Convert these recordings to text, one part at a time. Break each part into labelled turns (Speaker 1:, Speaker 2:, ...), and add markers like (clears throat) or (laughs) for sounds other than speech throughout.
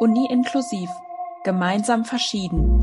Speaker 1: Uni inklusiv. Gemeinsam verschieden.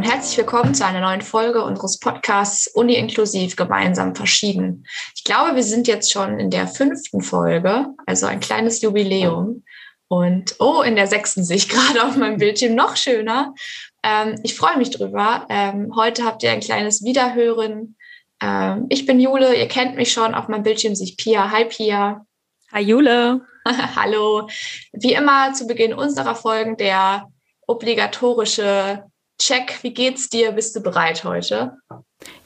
Speaker 2: Herzlich willkommen zu einer neuen Folge unseres Podcasts Uni inklusiv gemeinsam verschieden. Ich glaube, wir sind jetzt schon in der fünften Folge, also ein kleines Jubiläum. Und oh, in der sechsten sehe ich gerade auf meinem Bildschirm noch schöner. Ähm, ich freue mich drüber. Ähm, heute habt ihr ein kleines Wiederhören. Ähm, ich bin Jule, ihr kennt mich schon. Auf meinem Bildschirm sehe ich Pia. Hi Pia.
Speaker 1: Hi Jule. (laughs)
Speaker 2: Hallo. Wie immer zu Beginn unserer Folgen der obligatorische Check, wie geht's dir? Bist du bereit heute?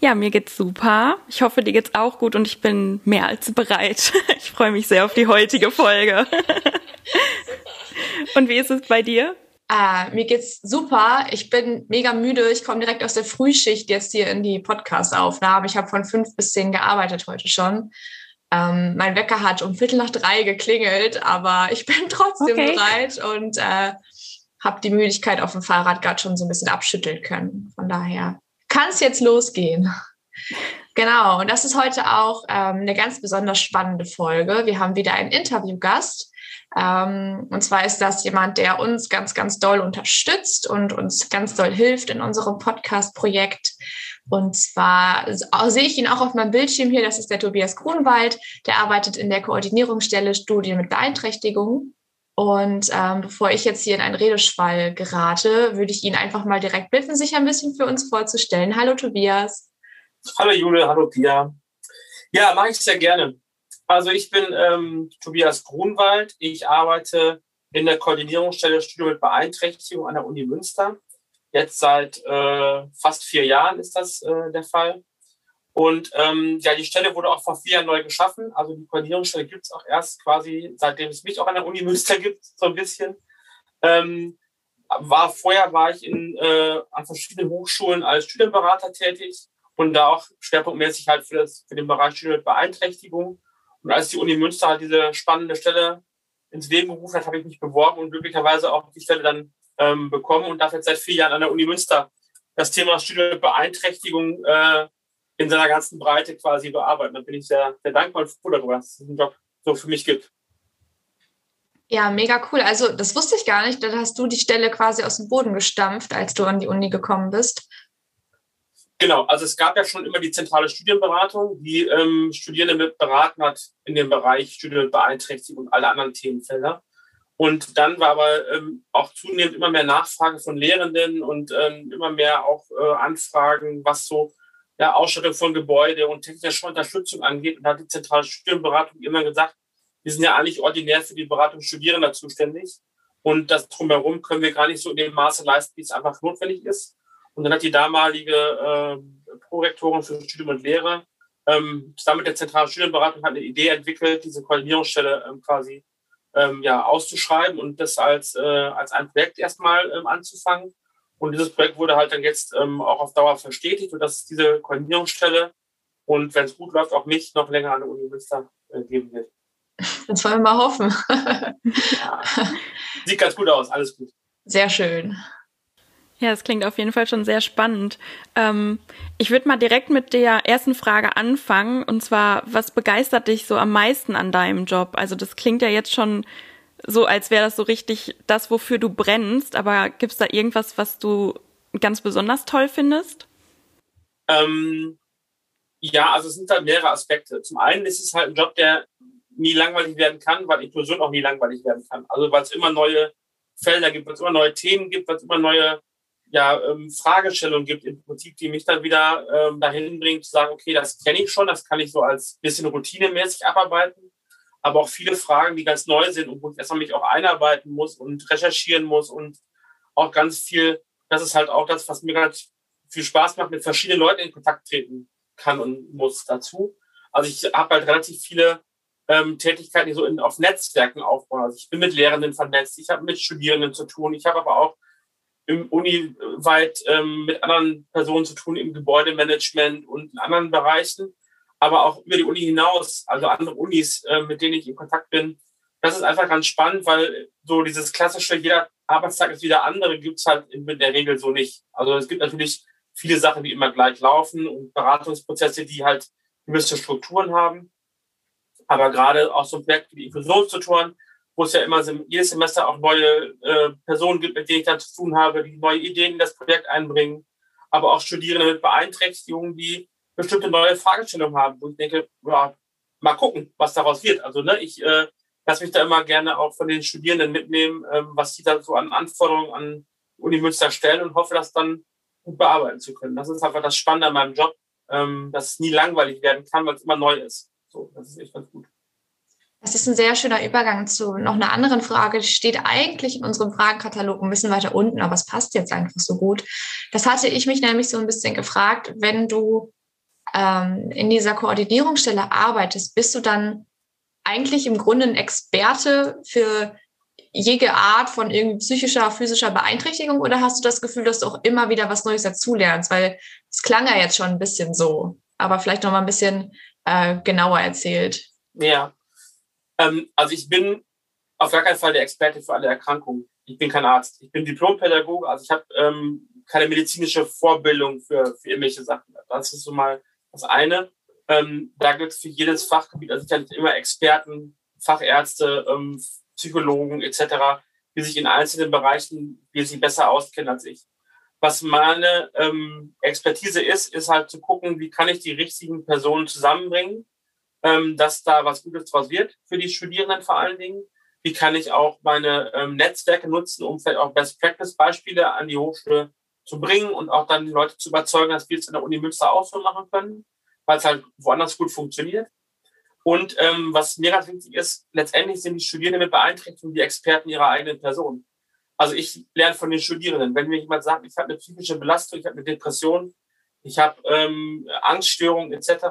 Speaker 1: Ja, mir geht's super. Ich hoffe, dir geht's auch gut und ich bin mehr als bereit. (laughs) Ich freue mich sehr auf die heutige Folge. (laughs) Und wie ist es bei dir?
Speaker 2: Äh, mir geht's super. Ich bin mega müde. Ich komme direkt aus der Frühschicht jetzt hier in die Podcast-Aufnahme. Ich habe von fünf bis zehn gearbeitet heute schon. Ähm, mein Wecker hat um Viertel nach drei geklingelt, aber ich bin (laughs) trotzdem okay. bereit und äh, habe die Müdigkeit auf dem Fahrrad gerade schon so ein bisschen abschütteln können. Von daher kann es jetzt losgehen. Genau, und das ist heute auch ähm, eine ganz besonders spannende Folge. Wir haben wieder einen Interviewgast. Ähm, und zwar ist das jemand, der uns ganz, ganz doll unterstützt und uns ganz doll hilft in unserem Podcast-Projekt. Und zwar sehe ich ihn auch auf meinem Bildschirm hier. Das ist der Tobias Grunwald. Der arbeitet in der Koordinierungsstelle Studien mit Beeinträchtigungen. Und ähm, bevor ich jetzt hier in einen Redeschwall gerate, würde ich ihn einfach mal direkt bitten, sich ein bisschen für uns vorzustellen. Hallo Tobias.
Speaker 3: Hallo Jule, hallo Pia. Ja, mache ich sehr gerne. Also ich bin ähm, Tobias Grunwald. Ich arbeite in der Koordinierungsstelle Studio mit Beeinträchtigung an der Uni Münster. Jetzt seit äh, fast vier Jahren ist das äh, der Fall. Und ähm, ja, die Stelle wurde auch vor vier Jahren neu geschaffen. Also die Koordinierungsstelle gibt es auch erst quasi, seitdem es mich auch an der Uni Münster (laughs) gibt, so ein bisschen. Ähm, war vorher war ich in, äh, an verschiedenen Hochschulen als Studienberater tätig und da auch schwerpunktmäßig halt für, das, für den Bereich Studien Beeinträchtigung. Und als die Uni Münster halt diese spannende Stelle ins Leben gerufen hat, habe ich mich beworben und glücklicherweise auch die Stelle dann ähm, bekommen und darf jetzt seit vier Jahren an der Uni Münster das Thema Studien Beeinträchtigung äh, in seiner ganzen Breite quasi bearbeiten. Da bin ich sehr, sehr dankbar und froh darüber, dass es diesen Job so für mich gibt.
Speaker 2: Ja, mega cool. Also das wusste ich gar nicht. Da hast du die Stelle quasi aus dem Boden gestampft, als du an die Uni gekommen bist.
Speaker 3: Genau, also es gab ja schon immer die zentrale Studienberatung, die ähm, Studierende mit beraten hat in dem Bereich Studienbeeinträchtigung und alle anderen Themenfelder. Und dann war aber ähm, auch zunehmend immer mehr Nachfrage von Lehrenden und ähm, immer mehr auch äh, Anfragen, was so ja, Ausstattung von Gebäude und technische Unterstützung angeht. Und da hat die zentrale Studienberatung immer gesagt, wir sind ja eigentlich ordinär für die Beratung Studierender zuständig. Und das drumherum können wir gar nicht so in dem Maße leisten, wie es einfach notwendig ist. Und dann hat die damalige äh, Prorektorin für Studium und Lehre ähm, zusammen mit der zentralen Studienberatung hat eine Idee entwickelt, diese Koordinierungsstelle ähm, quasi ähm, ja, auszuschreiben und das als, äh, als ein Projekt erstmal ähm, anzufangen. Und dieses Projekt wurde halt dann jetzt ähm, auch auf Dauer verstetigt und das ist diese Koordinierungsstelle und wenn es gut läuft, auch mich noch länger an der Uni Münster äh, geben wird. (laughs)
Speaker 2: Das wollen wir mal hoffen.
Speaker 3: ja. (laughs) Sieht ganz gut aus, alles gut.
Speaker 2: Sehr schön.
Speaker 1: Ja, das klingt auf jeden Fall schon sehr spannend. Ähm, ich würde mal direkt mit der ersten Frage anfangen. Und zwar, was begeistert dich so am meisten an deinem Job? Also das klingt ja jetzt schon so, als wäre das so richtig das, wofür du brennst. Aber gibt es da irgendwas, was du ganz besonders toll findest?
Speaker 3: Ähm, ja, also es sind halt mehrere Aspekte. Zum einen ist es halt ein Job, der nie langweilig werden kann, weil Inklusion auch nie langweilig werden kann. Also weil es immer neue Felder gibt, weil es immer neue Themen gibt, weil es immer neue ja, ähm, Fragestellungen gibt im Prinzip, die mich dann wieder ähm, dahin bringen zu sagen, okay, das kenne ich schon, das kann ich so als bisschen routinemäßig abarbeiten aber auch viele Fragen, die ganz neu sind und wo ich erstmal mich auch einarbeiten muss und recherchieren muss und auch ganz viel, das ist halt auch das, was mir ganz viel Spaß macht, mit verschiedenen Leuten in Kontakt treten kann und muss dazu. Also ich habe halt relativ viele ähm, Tätigkeiten, die so in, auf Netzwerken aufbauen. Also ich bin mit Lehrenden vernetzt, ich habe mit Studierenden zu tun, ich habe aber auch im Uni-weit ähm, mit anderen Personen zu tun, im Gebäudemanagement und in anderen Bereichen, aber auch über die Uni hinaus, also andere Unis, äh, mit denen ich in Kontakt bin. Das ist einfach ganz spannend, weil so dieses klassische, jeder Arbeitstag ist wieder andere, gibt es halt in der Regel so nicht. Also es gibt natürlich viele Sachen, die immer gleich laufen und Beratungsprozesse, die halt gewisse Strukturen haben. Aber gerade auch so ein Projekt wie Inklusionstutoren, wo es ja immer jedes Semester auch neue äh, Personen gibt, mit denen ich dann zu tun habe, die neue Ideen in das Projekt einbringen, aber auch Studierende mit Beeinträchtigungen, die bestimmte neue Fragestellungen haben, wo ich denke, ja, mal gucken, was daraus wird. Also ne, ich äh, lasse mich da immer gerne auch von den Studierenden mitnehmen, ähm, was sie da so an Anforderungen an Uni Münster stellen und hoffe, das dann gut bearbeiten zu können. Das ist einfach das Spannende an meinem Job, ähm, dass es nie langweilig werden kann, weil es immer neu ist. So, das ist echt ganz gut.
Speaker 2: Das ist ein sehr schöner Übergang zu noch einer anderen Frage. Die steht eigentlich in unserem Fragenkatalog ein bisschen weiter unten, aber es passt jetzt einfach so gut. Das hatte ich mich nämlich so ein bisschen gefragt, wenn du ähm, in dieser Koordinierungsstelle arbeitest, bist du dann eigentlich im Grunde ein Experte für jede Art von irgendwie psychischer, physischer Beeinträchtigung oder hast du das Gefühl, dass du auch immer wieder was Neues dazulernst? Weil es klang ja jetzt schon ein bisschen so, aber vielleicht noch mal ein bisschen äh, genauer erzählt.
Speaker 3: Ja, ähm, also ich bin auf gar keinen Fall der Experte für alle Erkrankungen. Ich bin kein Arzt. Ich bin Diplompädagoge, also ich habe ähm, keine medizinische Vorbildung für, für irgendwelche Sachen. Das ist so mal das eine. Ähm, da gibt es für jedes Fachgebiet also sicherlich immer Experten, Fachärzte, ähm, Psychologen etc., die sich in einzelnen Bereichen wesentlich besser auskennen als ich. Was meine ähm, Expertise ist, ist halt zu gucken, wie kann ich die richtigen Personen zusammenbringen, ähm, dass da was Gutes draus wird für die Studierenden vor allen Dingen. Wie kann ich auch meine ähm, Netzwerke nutzen, um vielleicht auch Best-Practice-Beispiele an die Hochschule zu bringen und auch dann die Leute zu überzeugen, dass wir es in der Uni Münster auch so machen können, weil es halt woanders gut funktioniert. Und ähm, was mir ganz wichtig ist, letztendlich sind die Studierenden mit Beeinträchtigungen die Experten ihrer eigenen Person. Also ich lerne von den Studierenden. Wenn mir jemand sagt, ich habe eine psychische Belastung, ich habe eine Depression, ich habe ähm, Angststörungen etc.,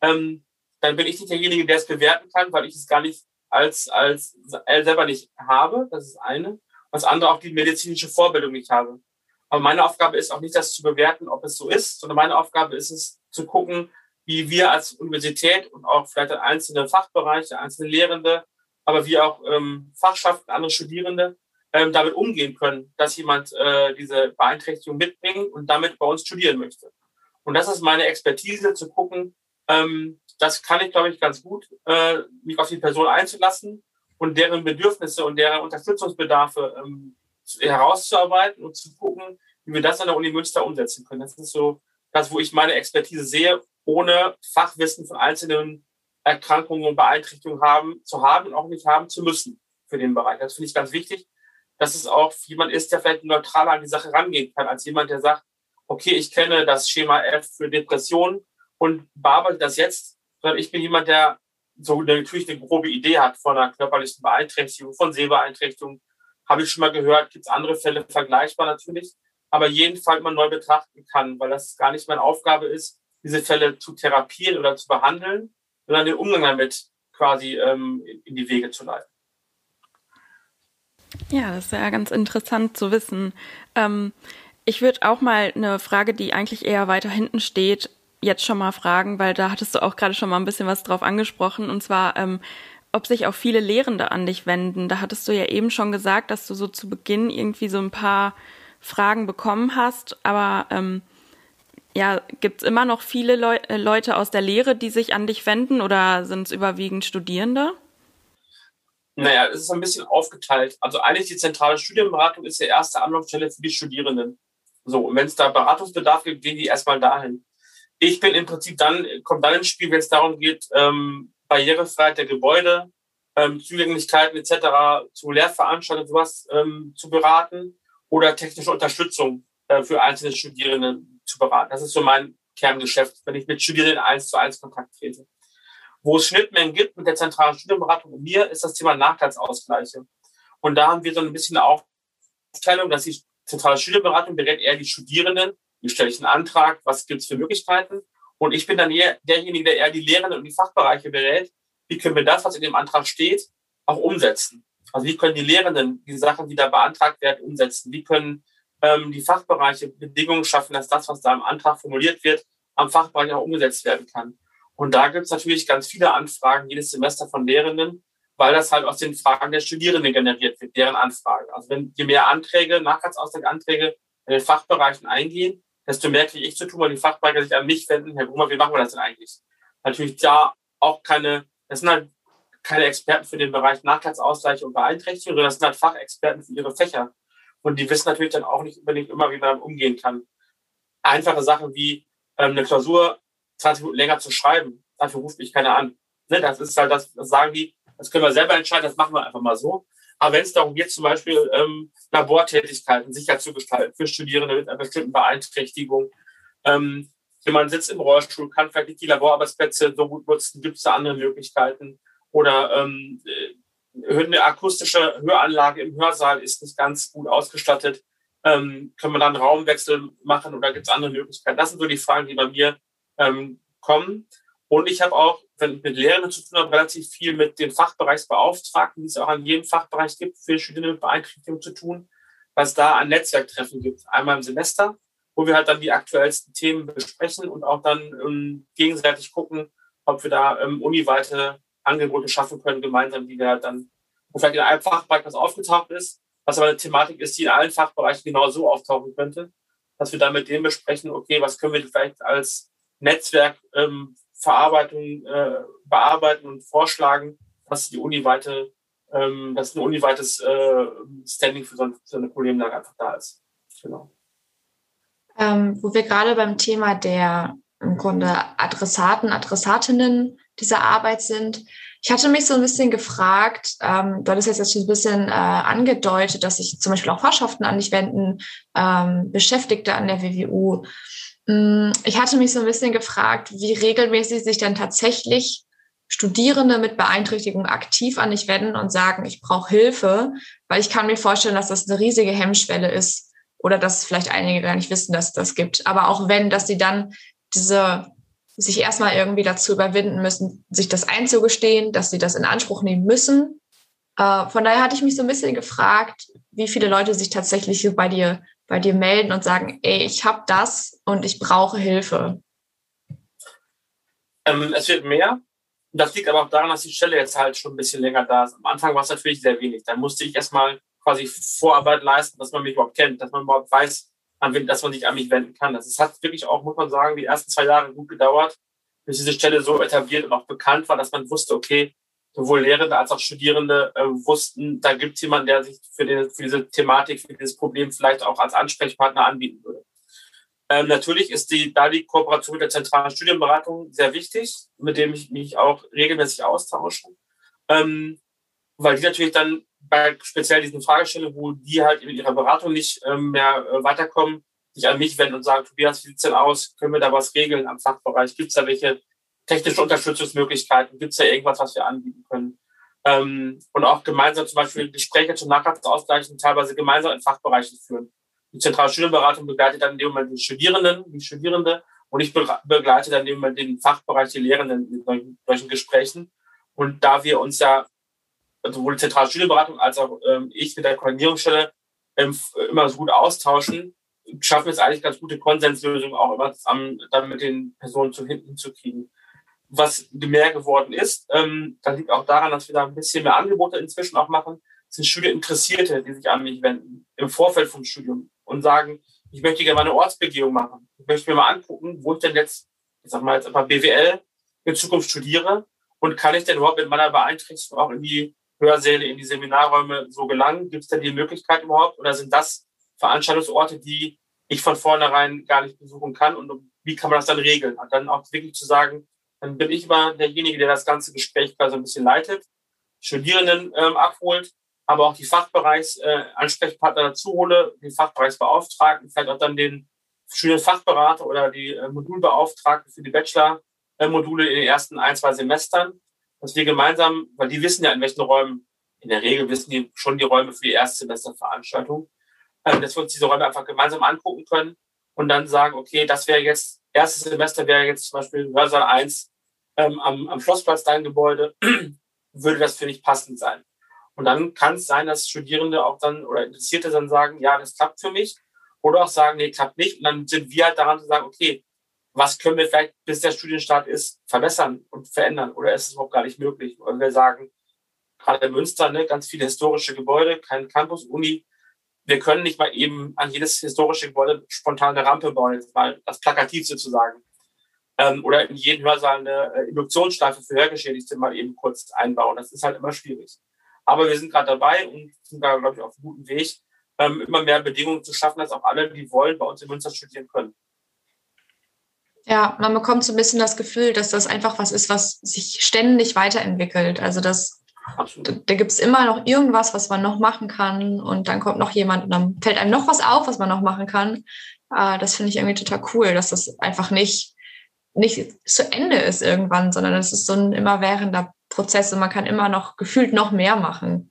Speaker 3: ähm, dann bin ich nicht derjenige, der es bewerten kann, weil ich es gar nicht als, als selber nicht habe. Das ist eine. Was andere auch die medizinische Vorbildung nicht habe. Aber meine Aufgabe ist auch nicht, das zu bewerten, ob es so ist, sondern meine Aufgabe ist es, zu gucken, wie wir als Universität und auch vielleicht einzelne Fachbereiche, einzelne Lehrende, aber wie auch ähm, Fachschaften, andere Studierende ähm, damit umgehen können, dass jemand äh, diese Beeinträchtigung mitbringt und damit bei uns studieren möchte. Und das ist meine Expertise, zu gucken, ähm, das kann ich, glaube ich, ganz gut, äh, mich auf die Person einzulassen und deren Bedürfnisse und deren Unterstützungsbedarfe ähm, herauszuarbeiten und zu gucken, wie wir das an der Uni Münster umsetzen können. Das ist so das, wo ich meine Expertise sehe, ohne Fachwissen von einzelnen Erkrankungen und Beeinträchtigungen haben, zu haben und auch nicht haben zu müssen für den Bereich. Das finde ich ganz wichtig, dass es auch jemand ist, der vielleicht neutraler an die Sache rangehen kann, als jemand, der sagt, okay, ich kenne das Schema F für Depressionen und bearbeite das jetzt sondern ich bin jemand, der so natürlich eine grobe Idee hat von einer körperlichen Beeinträchtigung, von Sehbeeinträchtigung. Habe ich schon mal gehört, gibt es andere Fälle vergleichbar natürlich, aber jeden Fall immer neu betrachten kann, weil das gar nicht meine Aufgabe ist, diese Fälle zu therapieren oder zu behandeln, sondern den Umgang damit quasi ähm, in die Wege zu leiten.
Speaker 1: Ja, das ist ja ganz interessant zu wissen. Ähm, ich würde auch mal eine Frage, die eigentlich eher weiter hinten steht, jetzt schon mal fragen, weil da hattest du auch gerade schon mal ein bisschen was drauf angesprochen, und zwar, ähm, ob sich auch viele Lehrende an dich wenden. Da hattest du ja eben schon gesagt, dass du so zu Beginn irgendwie so ein paar Fragen bekommen hast, aber ähm, ja, gibt es immer noch viele Leu äh, Leute aus der Lehre, die sich an dich wenden oder sind es überwiegend Studierende?
Speaker 3: Naja, es ist ein bisschen aufgeteilt. Also eigentlich die zentrale Studienberatung ist die erste Anlaufstelle für die Studierenden. So, und wenn es da Beratungsbedarf gibt, gehen die erstmal dahin. Ich bin im Prinzip dann, kommt dann ins Spiel, wenn es darum geht, ähm, Barrierefreiheit der Gebäude, ähm, Zugänglichkeiten etc. zu Lehrveranstaltungen sowas ähm, zu beraten oder technische Unterstützung äh, für einzelne Studierende zu beraten. Das ist so mein Kerngeschäft, wenn ich mit Studierenden eins zu eins Kontakt trete. Wo es Schnittmengen gibt mit der zentralen Studienberatung und mir, ist das Thema Nachteilsausgleiche. Und da haben wir so ein bisschen eine Aufteilung, dass die zentrale Studienberatung berät eher die Studierenden wie stelle ich einen Antrag, was gibt es für Möglichkeiten. Und ich bin dann eher derjenige, der eher die Lehrenden und die Fachbereiche berät, wie können wir das, was in dem Antrag steht, auch umsetzen. Also wie können die Lehrenden die Sachen, die da beantragt werden, umsetzen? Wie können ähm, die Fachbereiche Bedingungen schaffen, dass das, was da im Antrag formuliert wird, am Fachbereich auch umgesetzt werden kann. Und da gibt es natürlich ganz viele Anfragen jedes Semester von Lehrenden, weil das halt aus den Fragen der Studierenden generiert wird, deren Anfragen. Also wenn je mehr Anträge, Nachtragsausgleichsanträge in den Fachbereichen eingehen, desto mehr kriege ich zu tun, weil die Fachbereiche sich an mich wenden, Herr Brummer, wie machen wir das denn eigentlich? Natürlich da auch keine, das sind halt keine Experten für den Bereich Nachtragsausgleich und Beeinträchtigung, sondern das sind halt Fachexperten für ihre Fächer. Und die wissen natürlich dann auch nicht unbedingt immer, wie man umgehen kann. Einfache Sachen wie ähm, eine Klausur 20 Minuten länger zu schreiben, dafür ruft mich keiner an. Ne, das ist halt das, das sagen die, das können wir selber entscheiden, das machen wir einfach mal so. Aber wenn es darum geht, zum Beispiel ähm, Labortätigkeiten sicher zu gestalten für Studierende mit einer bestimmten Beeinträchtigung, ähm, jemand sitzt im Rollstuhl, kann vielleicht nicht die Laborarbeitsplätze so gut nutzen, gibt es da andere Möglichkeiten? Oder ähm, äh, eine akustische Höranlage im Hörsaal ist nicht ganz gut ausgestattet. Ähm, können wir dann Raumwechsel machen oder gibt es andere Möglichkeiten? Das sind so die Fragen, die bei mir ähm, kommen. Und ich habe auch, wenn mit Lehrenden zu tun habe, relativ viel mit den Fachbereichsbeauftragten, die es auch an jedem Fachbereich gibt, für Studierende mit Beeinträchtigung zu tun, was da an Netzwerktreffen gibt. Einmal im Semester, wo wir halt dann die aktuellsten Themen besprechen und auch dann ähm, gegenseitig gucken, ob wir da ähm, uniweite Angebote schaffen können, gemeinsam, die wir halt dann, wo vielleicht in einem Fachbereich was aufgetaucht ist, was aber eine Thematik ist, die in allen Fachbereichen genau so auftauchen könnte, dass wir dann mit dem besprechen, okay, was können wir vielleicht als Netzwerk ähm, Verarbeitung, äh, bearbeiten und vorschlagen, dass die uniweite, ähm, dass ein uniweites äh, Standing für so, so eine Problemlage einfach da ist. Genau.
Speaker 2: Ähm, wo wir gerade beim Thema der im Grunde Adressaten, Adressatinnen dieser Arbeit sind. Ich hatte mich so ein bisschen gefragt, ähm, du hattest jetzt schon ein bisschen äh, angedeutet, dass sich zum Beispiel auch Fachschaften an dich wenden, ähm, Beschäftigte an der WWU. Mm, ich hatte mich so ein bisschen gefragt, wie regelmäßig sich denn tatsächlich Studierende mit Beeinträchtigung aktiv an dich wenden und sagen, ich brauche Hilfe, weil ich kann mir vorstellen, dass das eine riesige Hemmschwelle ist oder dass vielleicht einige gar nicht wissen, dass es das gibt. Aber auch wenn, dass sie dann diese sich erstmal irgendwie dazu überwinden müssen, sich das einzugestehen, dass sie das in Anspruch nehmen müssen. Äh, von daher hatte ich mich so ein bisschen gefragt, wie viele Leute sich tatsächlich bei dir bei dir melden und sagen, ey, ich habe das und ich brauche Hilfe?
Speaker 3: Ähm, es wird mehr. Das liegt aber auch daran, dass die Stelle jetzt halt schon ein bisschen länger da ist. Am Anfang war es natürlich sehr wenig. Da musste ich erstmal quasi Vorarbeit leisten, dass man mich überhaupt kennt, dass man überhaupt weiß, dass man sich an mich wenden kann. Das hat wirklich auch, muss man sagen, die ersten zwei Jahre gut gedauert, bis diese Stelle so etabliert und auch bekannt war, dass man wusste, okay, sowohl Lehrende als auch Studierende äh, wussten, da gibt es jemanden, der sich für, den, für, diese Thematik, für dieses Problem vielleicht auch als Ansprechpartner anbieten würde. Ähm, natürlich ist die, da die Kooperation mit der zentralen Studienberatung sehr wichtig, mit dem ich mich auch regelmäßig austausche, ähm, weil die natürlich dann bei speziell diesen Fragestellungen, wo die halt in ihrer Beratung nicht ähm, mehr äh, weiterkommen, sich an mich wenden und sagen, Tobias, wie sieht's denn aus? Können wir da was regeln am Fachbereich? Gibt es da welche technische Unterstützungsmöglichkeiten? Gibt es da irgendwas, was wir anbieten können? Ähm, und auch gemeinsam zum Beispiel Gespräche zum Nachtragsausgleich teilweise gemeinsam in Fachbereichen führen. Die zentrale Studienberatung begleitet dann in dem Moment die Studierenden, die Studierende und ich begleite dann in dem Moment den Fachbereich, die Lehrenden in solchen, solchen Gesprächen. Und da wir uns ja sowohl die zentrale Studienberatung als auch ähm, ich mit der Koordinierungsstelle ähm, immer so gut austauschen, schaffen wir es eigentlich ganz gute Konsenslösungen auch immer zusammen dann mit den Personen zu hinten zu kriegen was mehr geworden ist. Ähm, das liegt auch daran, dass wir da ein bisschen mehr Angebote inzwischen auch machen. Das sind Studieninteressierte, die sich an mich wenden im Vorfeld vom Studium und sagen, ich möchte gerne mal eine Ortsbegehung machen. Ich möchte mir mal angucken, wo ich denn jetzt, ich sag mal jetzt einfach BWL in Zukunft studiere und kann ich denn überhaupt mit meiner Beeinträchtigung auch in die Hörsäle, in die Seminarräume so gelangen? Gibt es denn die Möglichkeit überhaupt? Oder sind das Veranstaltungsorte, die ich von vornherein gar nicht besuchen kann? Und wie kann man das dann regeln? Und dann auch wirklich zu sagen, dann bin ich immer derjenige, der das ganze Gespräch quasi ein bisschen leitet, Studierenden ähm, abholt, aber auch die Fachbereichsansprechpartner äh, dazu hole, den Fachbereichsbeauftragten, vielleicht auch dann den Studienfachberater oder die äh, Modulbeauftragten für die Bachelor-Module in den ersten ein, zwei Semestern, dass wir gemeinsam, weil die wissen ja, in welchen Räumen, in der Regel wissen die schon die Räume für die Erstsemesterveranstaltung, äh, dass wir uns diese Räume einfach gemeinsam angucken können und dann sagen, okay, das wäre jetzt erstes Semester wäre jetzt zum Beispiel Hörsaal 1 ähm, am, am Schlossplatz dein Gebäude, (clears throat) würde das für dich passend sein. Und dann kann es sein, dass Studierende auch dann oder Interessierte dann sagen, ja, das klappt für mich. Oder auch sagen, nee, klappt nicht. Und dann sind wir halt daran zu sagen, okay, was können wir vielleicht, bis der Studienstart ist, verbessern und verändern? Oder ist es überhaupt gar nicht möglich? Und wir sagen, gerade in Münster, ne, ganz viele historische Gebäude, kein Campus, Uni. Wir können nicht mal eben an jedes historische Gebäude spontan eine Rampe bauen, jetzt mal das plakativ sozusagen. Ähm, oder in jeden Hörsaal eine äh, Induktionsschleife für Hörgeschädigte mal eben kurz einbauen. Das ist halt immer schwierig. Aber wir sind gerade dabei und sind da, glaube ich, auf einem guten Weg, ähm, immer mehr Bedingungen zu schaffen, dass auch alle, die wollen, bei uns in Münster studieren können.
Speaker 2: Ja, man bekommt so ein bisschen das Gefühl, dass das einfach was ist, was sich ständig weiterentwickelt. Also das, da, gibt es immer noch irgendwas, was man noch machen kann und dann kommt noch jemand und dann fällt einem noch was auf, was man noch machen kann. Äh, das finde ich irgendwie total cool, dass das einfach nicht, nicht zu Ende ist irgendwann, sondern es ist so ein immerwährender Prozess und man kann immer noch gefühlt noch mehr machen.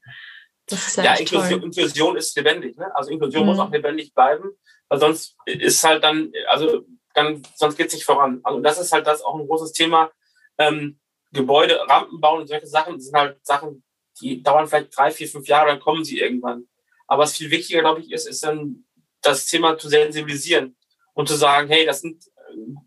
Speaker 3: Das ist ja, ja Inklusion, Inklusion, ist lebendig. Ne? Also Inklusion mhm. muss auch lebendig bleiben, weil sonst ist halt dann, also dann sonst geht es nicht voran. Also das ist halt das auch ein großes Thema. Ähm, Gebäude, Rampen bauen und solche Sachen sind halt Sachen, die dauern vielleicht drei, vier, fünf Jahre, dann kommen sie irgendwann. Aber was viel wichtiger, glaube ich, ist, ist dann das Thema zu sensibilisieren und zu sagen, hey, das sind,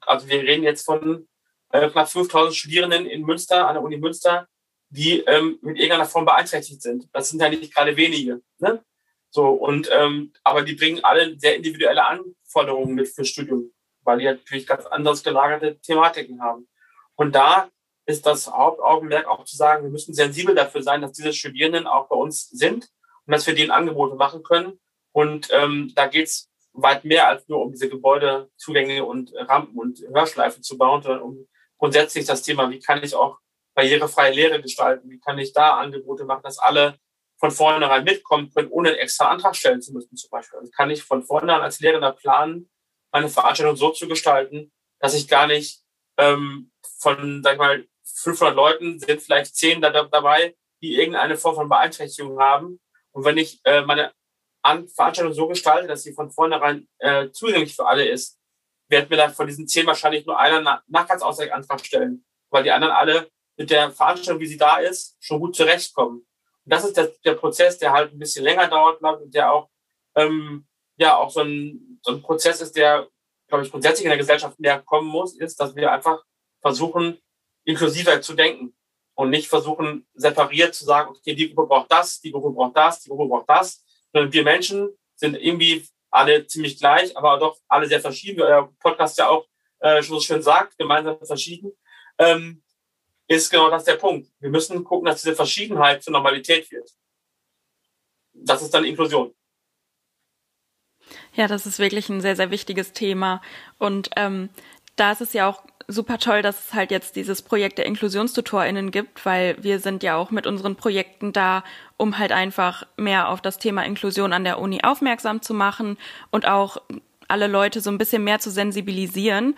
Speaker 3: also wir reden jetzt von äh, knapp 5000 Studierenden in Münster, an der Uni Münster, die ähm, mit irgendeiner Form beeinträchtigt sind. Das sind ja nicht gerade wenige. Ne? So, und ähm, aber die bringen alle sehr individuelle Anforderungen mit fürs Studium, weil die natürlich ganz anders gelagerte Thematiken haben. Und da ist das Hauptaugenmerk auch zu sagen, wir müssen sensibel dafür sein, dass diese Studierenden auch bei uns sind und dass wir denen Angebote machen können. Und ähm, da geht's weit mehr als nur um diese Gebäudezugänge und Rampen und Hörschleifen zu bauen, sondern um grundsätzlich das Thema, wie kann ich auch barrierefreie Lehre gestalten, wie kann ich da Angebote machen, dass alle von vornherein mitkommen können, ohne einen extra Antrag stellen zu müssen zum Beispiel. Also kann ich von vornherein als Lehrender planen, meine Veranstaltung so zu gestalten, dass ich gar nicht ähm, von, sag ich mal, 500 Leuten sind vielleicht 10 da, dabei, die irgendeine Form von Beeinträchtigung haben. Und wenn ich äh, meine An Veranstaltung so gestalte, dass sie von vornherein äh, zugänglich für alle ist, wird mir dann von diesen zehn wahrscheinlich nur einer nach Nachtragsausgleichsantrag stellen, weil die anderen alle mit der Veranstaltung, wie sie da ist, schon gut zurechtkommen. Und das ist der, der Prozess, der halt ein bisschen länger dauert, glaube und der auch ähm, ja auch so ein, so ein Prozess ist, der, glaube ich, grundsätzlich in der Gesellschaft mehr kommen muss, ist, dass wir einfach versuchen, inklusiver zu denken und nicht versuchen, separiert zu sagen, okay, die Gruppe braucht das, die Gruppe braucht das, die Gruppe braucht das, sondern wir Menschen sind irgendwie alle ziemlich gleich, aber doch alle sehr verschieden, wie euer Podcast ja auch äh, schon so schön sagt, gemeinsam verschieden, ähm, ist genau das der Punkt. Wir müssen gucken, dass diese Verschiedenheit zur Normalität wird. Das ist dann Inklusion.
Speaker 1: Ja, das ist wirklich ein sehr, sehr wichtiges Thema. Und ähm, da ist es ja auch super toll, dass es halt jetzt dieses Projekt der InklusionstutorInnen gibt, weil wir sind ja auch mit unseren Projekten da, um halt einfach mehr auf das Thema Inklusion an der Uni aufmerksam zu machen und auch alle Leute so ein bisschen mehr zu sensibilisieren.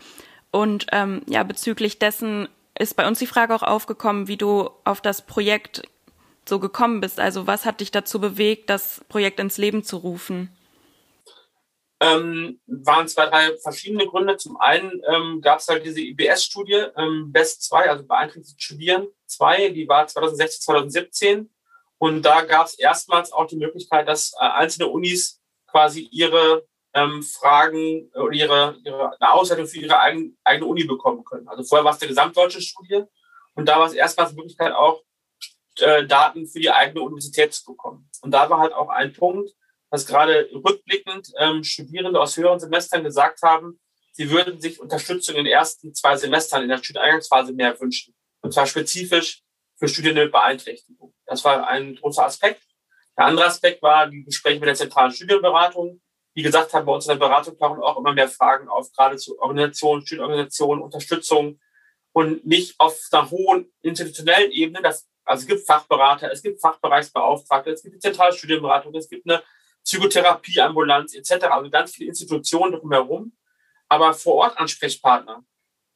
Speaker 1: Und ähm, ja, bezüglich dessen ist bei uns die Frage auch aufgekommen, wie du auf das Projekt so gekommen bist. Also was hat dich dazu bewegt, das Projekt ins Leben zu rufen?
Speaker 3: Ähm, waren zwei, drei verschiedene Gründe. Zum einen ähm, gab es halt diese IBS-Studie, ähm, BEST 2, also beeinträchtigt Studieren 2, die war 2016, 2017. Und da gab es erstmals auch die Möglichkeit, dass äh, einzelne Unis quasi ihre ähm, Fragen oder ihre, ihre eine Auswertung für ihre eigen, eigene Uni bekommen können. Also vorher war es eine gesamtdeutsche Studie und da war es erstmals die Möglichkeit auch, äh, Daten für die eigene Universität zu bekommen. Und da war halt auch ein Punkt, dass gerade rückblickend ähm, Studierende aus höheren Semestern gesagt haben, sie würden sich Unterstützung in den ersten zwei Semestern in der Studieneingangsphase mehr wünschen. Und zwar spezifisch für Studierende mit Beeinträchtigung. Das war ein großer Aspekt. Der andere Aspekt war die Gespräche mit der zentralen Studienberatung. Wie gesagt, haben bei uns in der Beratung tauchen auch immer mehr Fragen auf, gerade zu Organisationen, Studienorganisationen, Unterstützung und nicht auf einer hohen institutionellen Ebene. Das, also es gibt Fachberater, es gibt Fachbereichsbeauftragte, es gibt die zentrale Studienberatung, es gibt eine Psychotherapieambulanz etc. Also ganz viele Institutionen drumherum. Aber vor Ort Ansprechpartner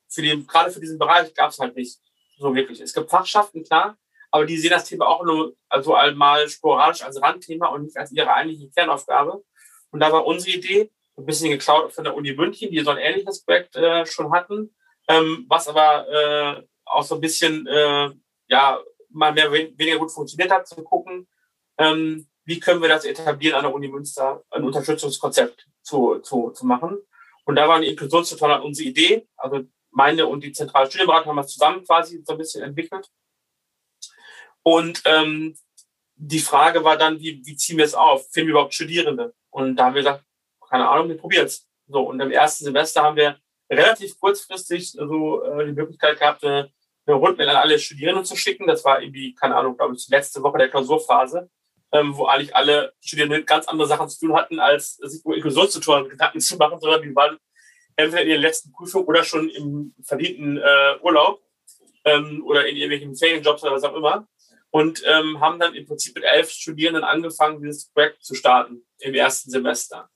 Speaker 3: für den, gerade für diesen Bereich gab es halt nicht so wirklich. Es gibt Fachschaften, klar, aber die sehen das Thema auch nur also einmal sporadisch als Randthema und nicht als ihre eigentliche Kernaufgabe. Und da war unsere Idee, ein bisschen geklaut von der Uni München, die so ein ähnliches Projekt äh, schon hatten, ähm, was aber äh, auch so ein bisschen äh, ja mal mehr weniger gut funktioniert hat, zu gucken, ähm, wie können wir das etablieren an der Uni Münster, ein Unterstützungskonzept zu, zu, zu machen. Und da war eine Inklusionstutorial unsere Idee. Also meine und die zentrale Studienberatung haben das zusammen quasi so ein bisschen entwickelt. Und ähm, die Frage war dann, wie, wie ziehen wir es auf? Finden wir überhaupt Studierende? Und da haben wir gesagt, keine Ahnung, wir probieren es. So, und im ersten Semester haben wir relativ kurzfristig so äh, die Möglichkeit gehabt, eine, eine Rundmail an alle Studierenden zu schicken. Das war irgendwie, keine Ahnung, glaube ich, die letzte Woche der Klausurphase ähm, wo eigentlich alle Studierenden ganz andere Sachen zu tun hatten, als sich über Inklusionstutoren Gedanken zu machen, sondern die waren entweder in der letzten Prüfung oder schon im verdienten äh, Urlaub ähm, oder in irgendwelchen Ferienjobs oder was auch immer und ähm, haben dann im Prinzip mit elf Studierenden angefangen, dieses Projekt zu starten im ersten Semester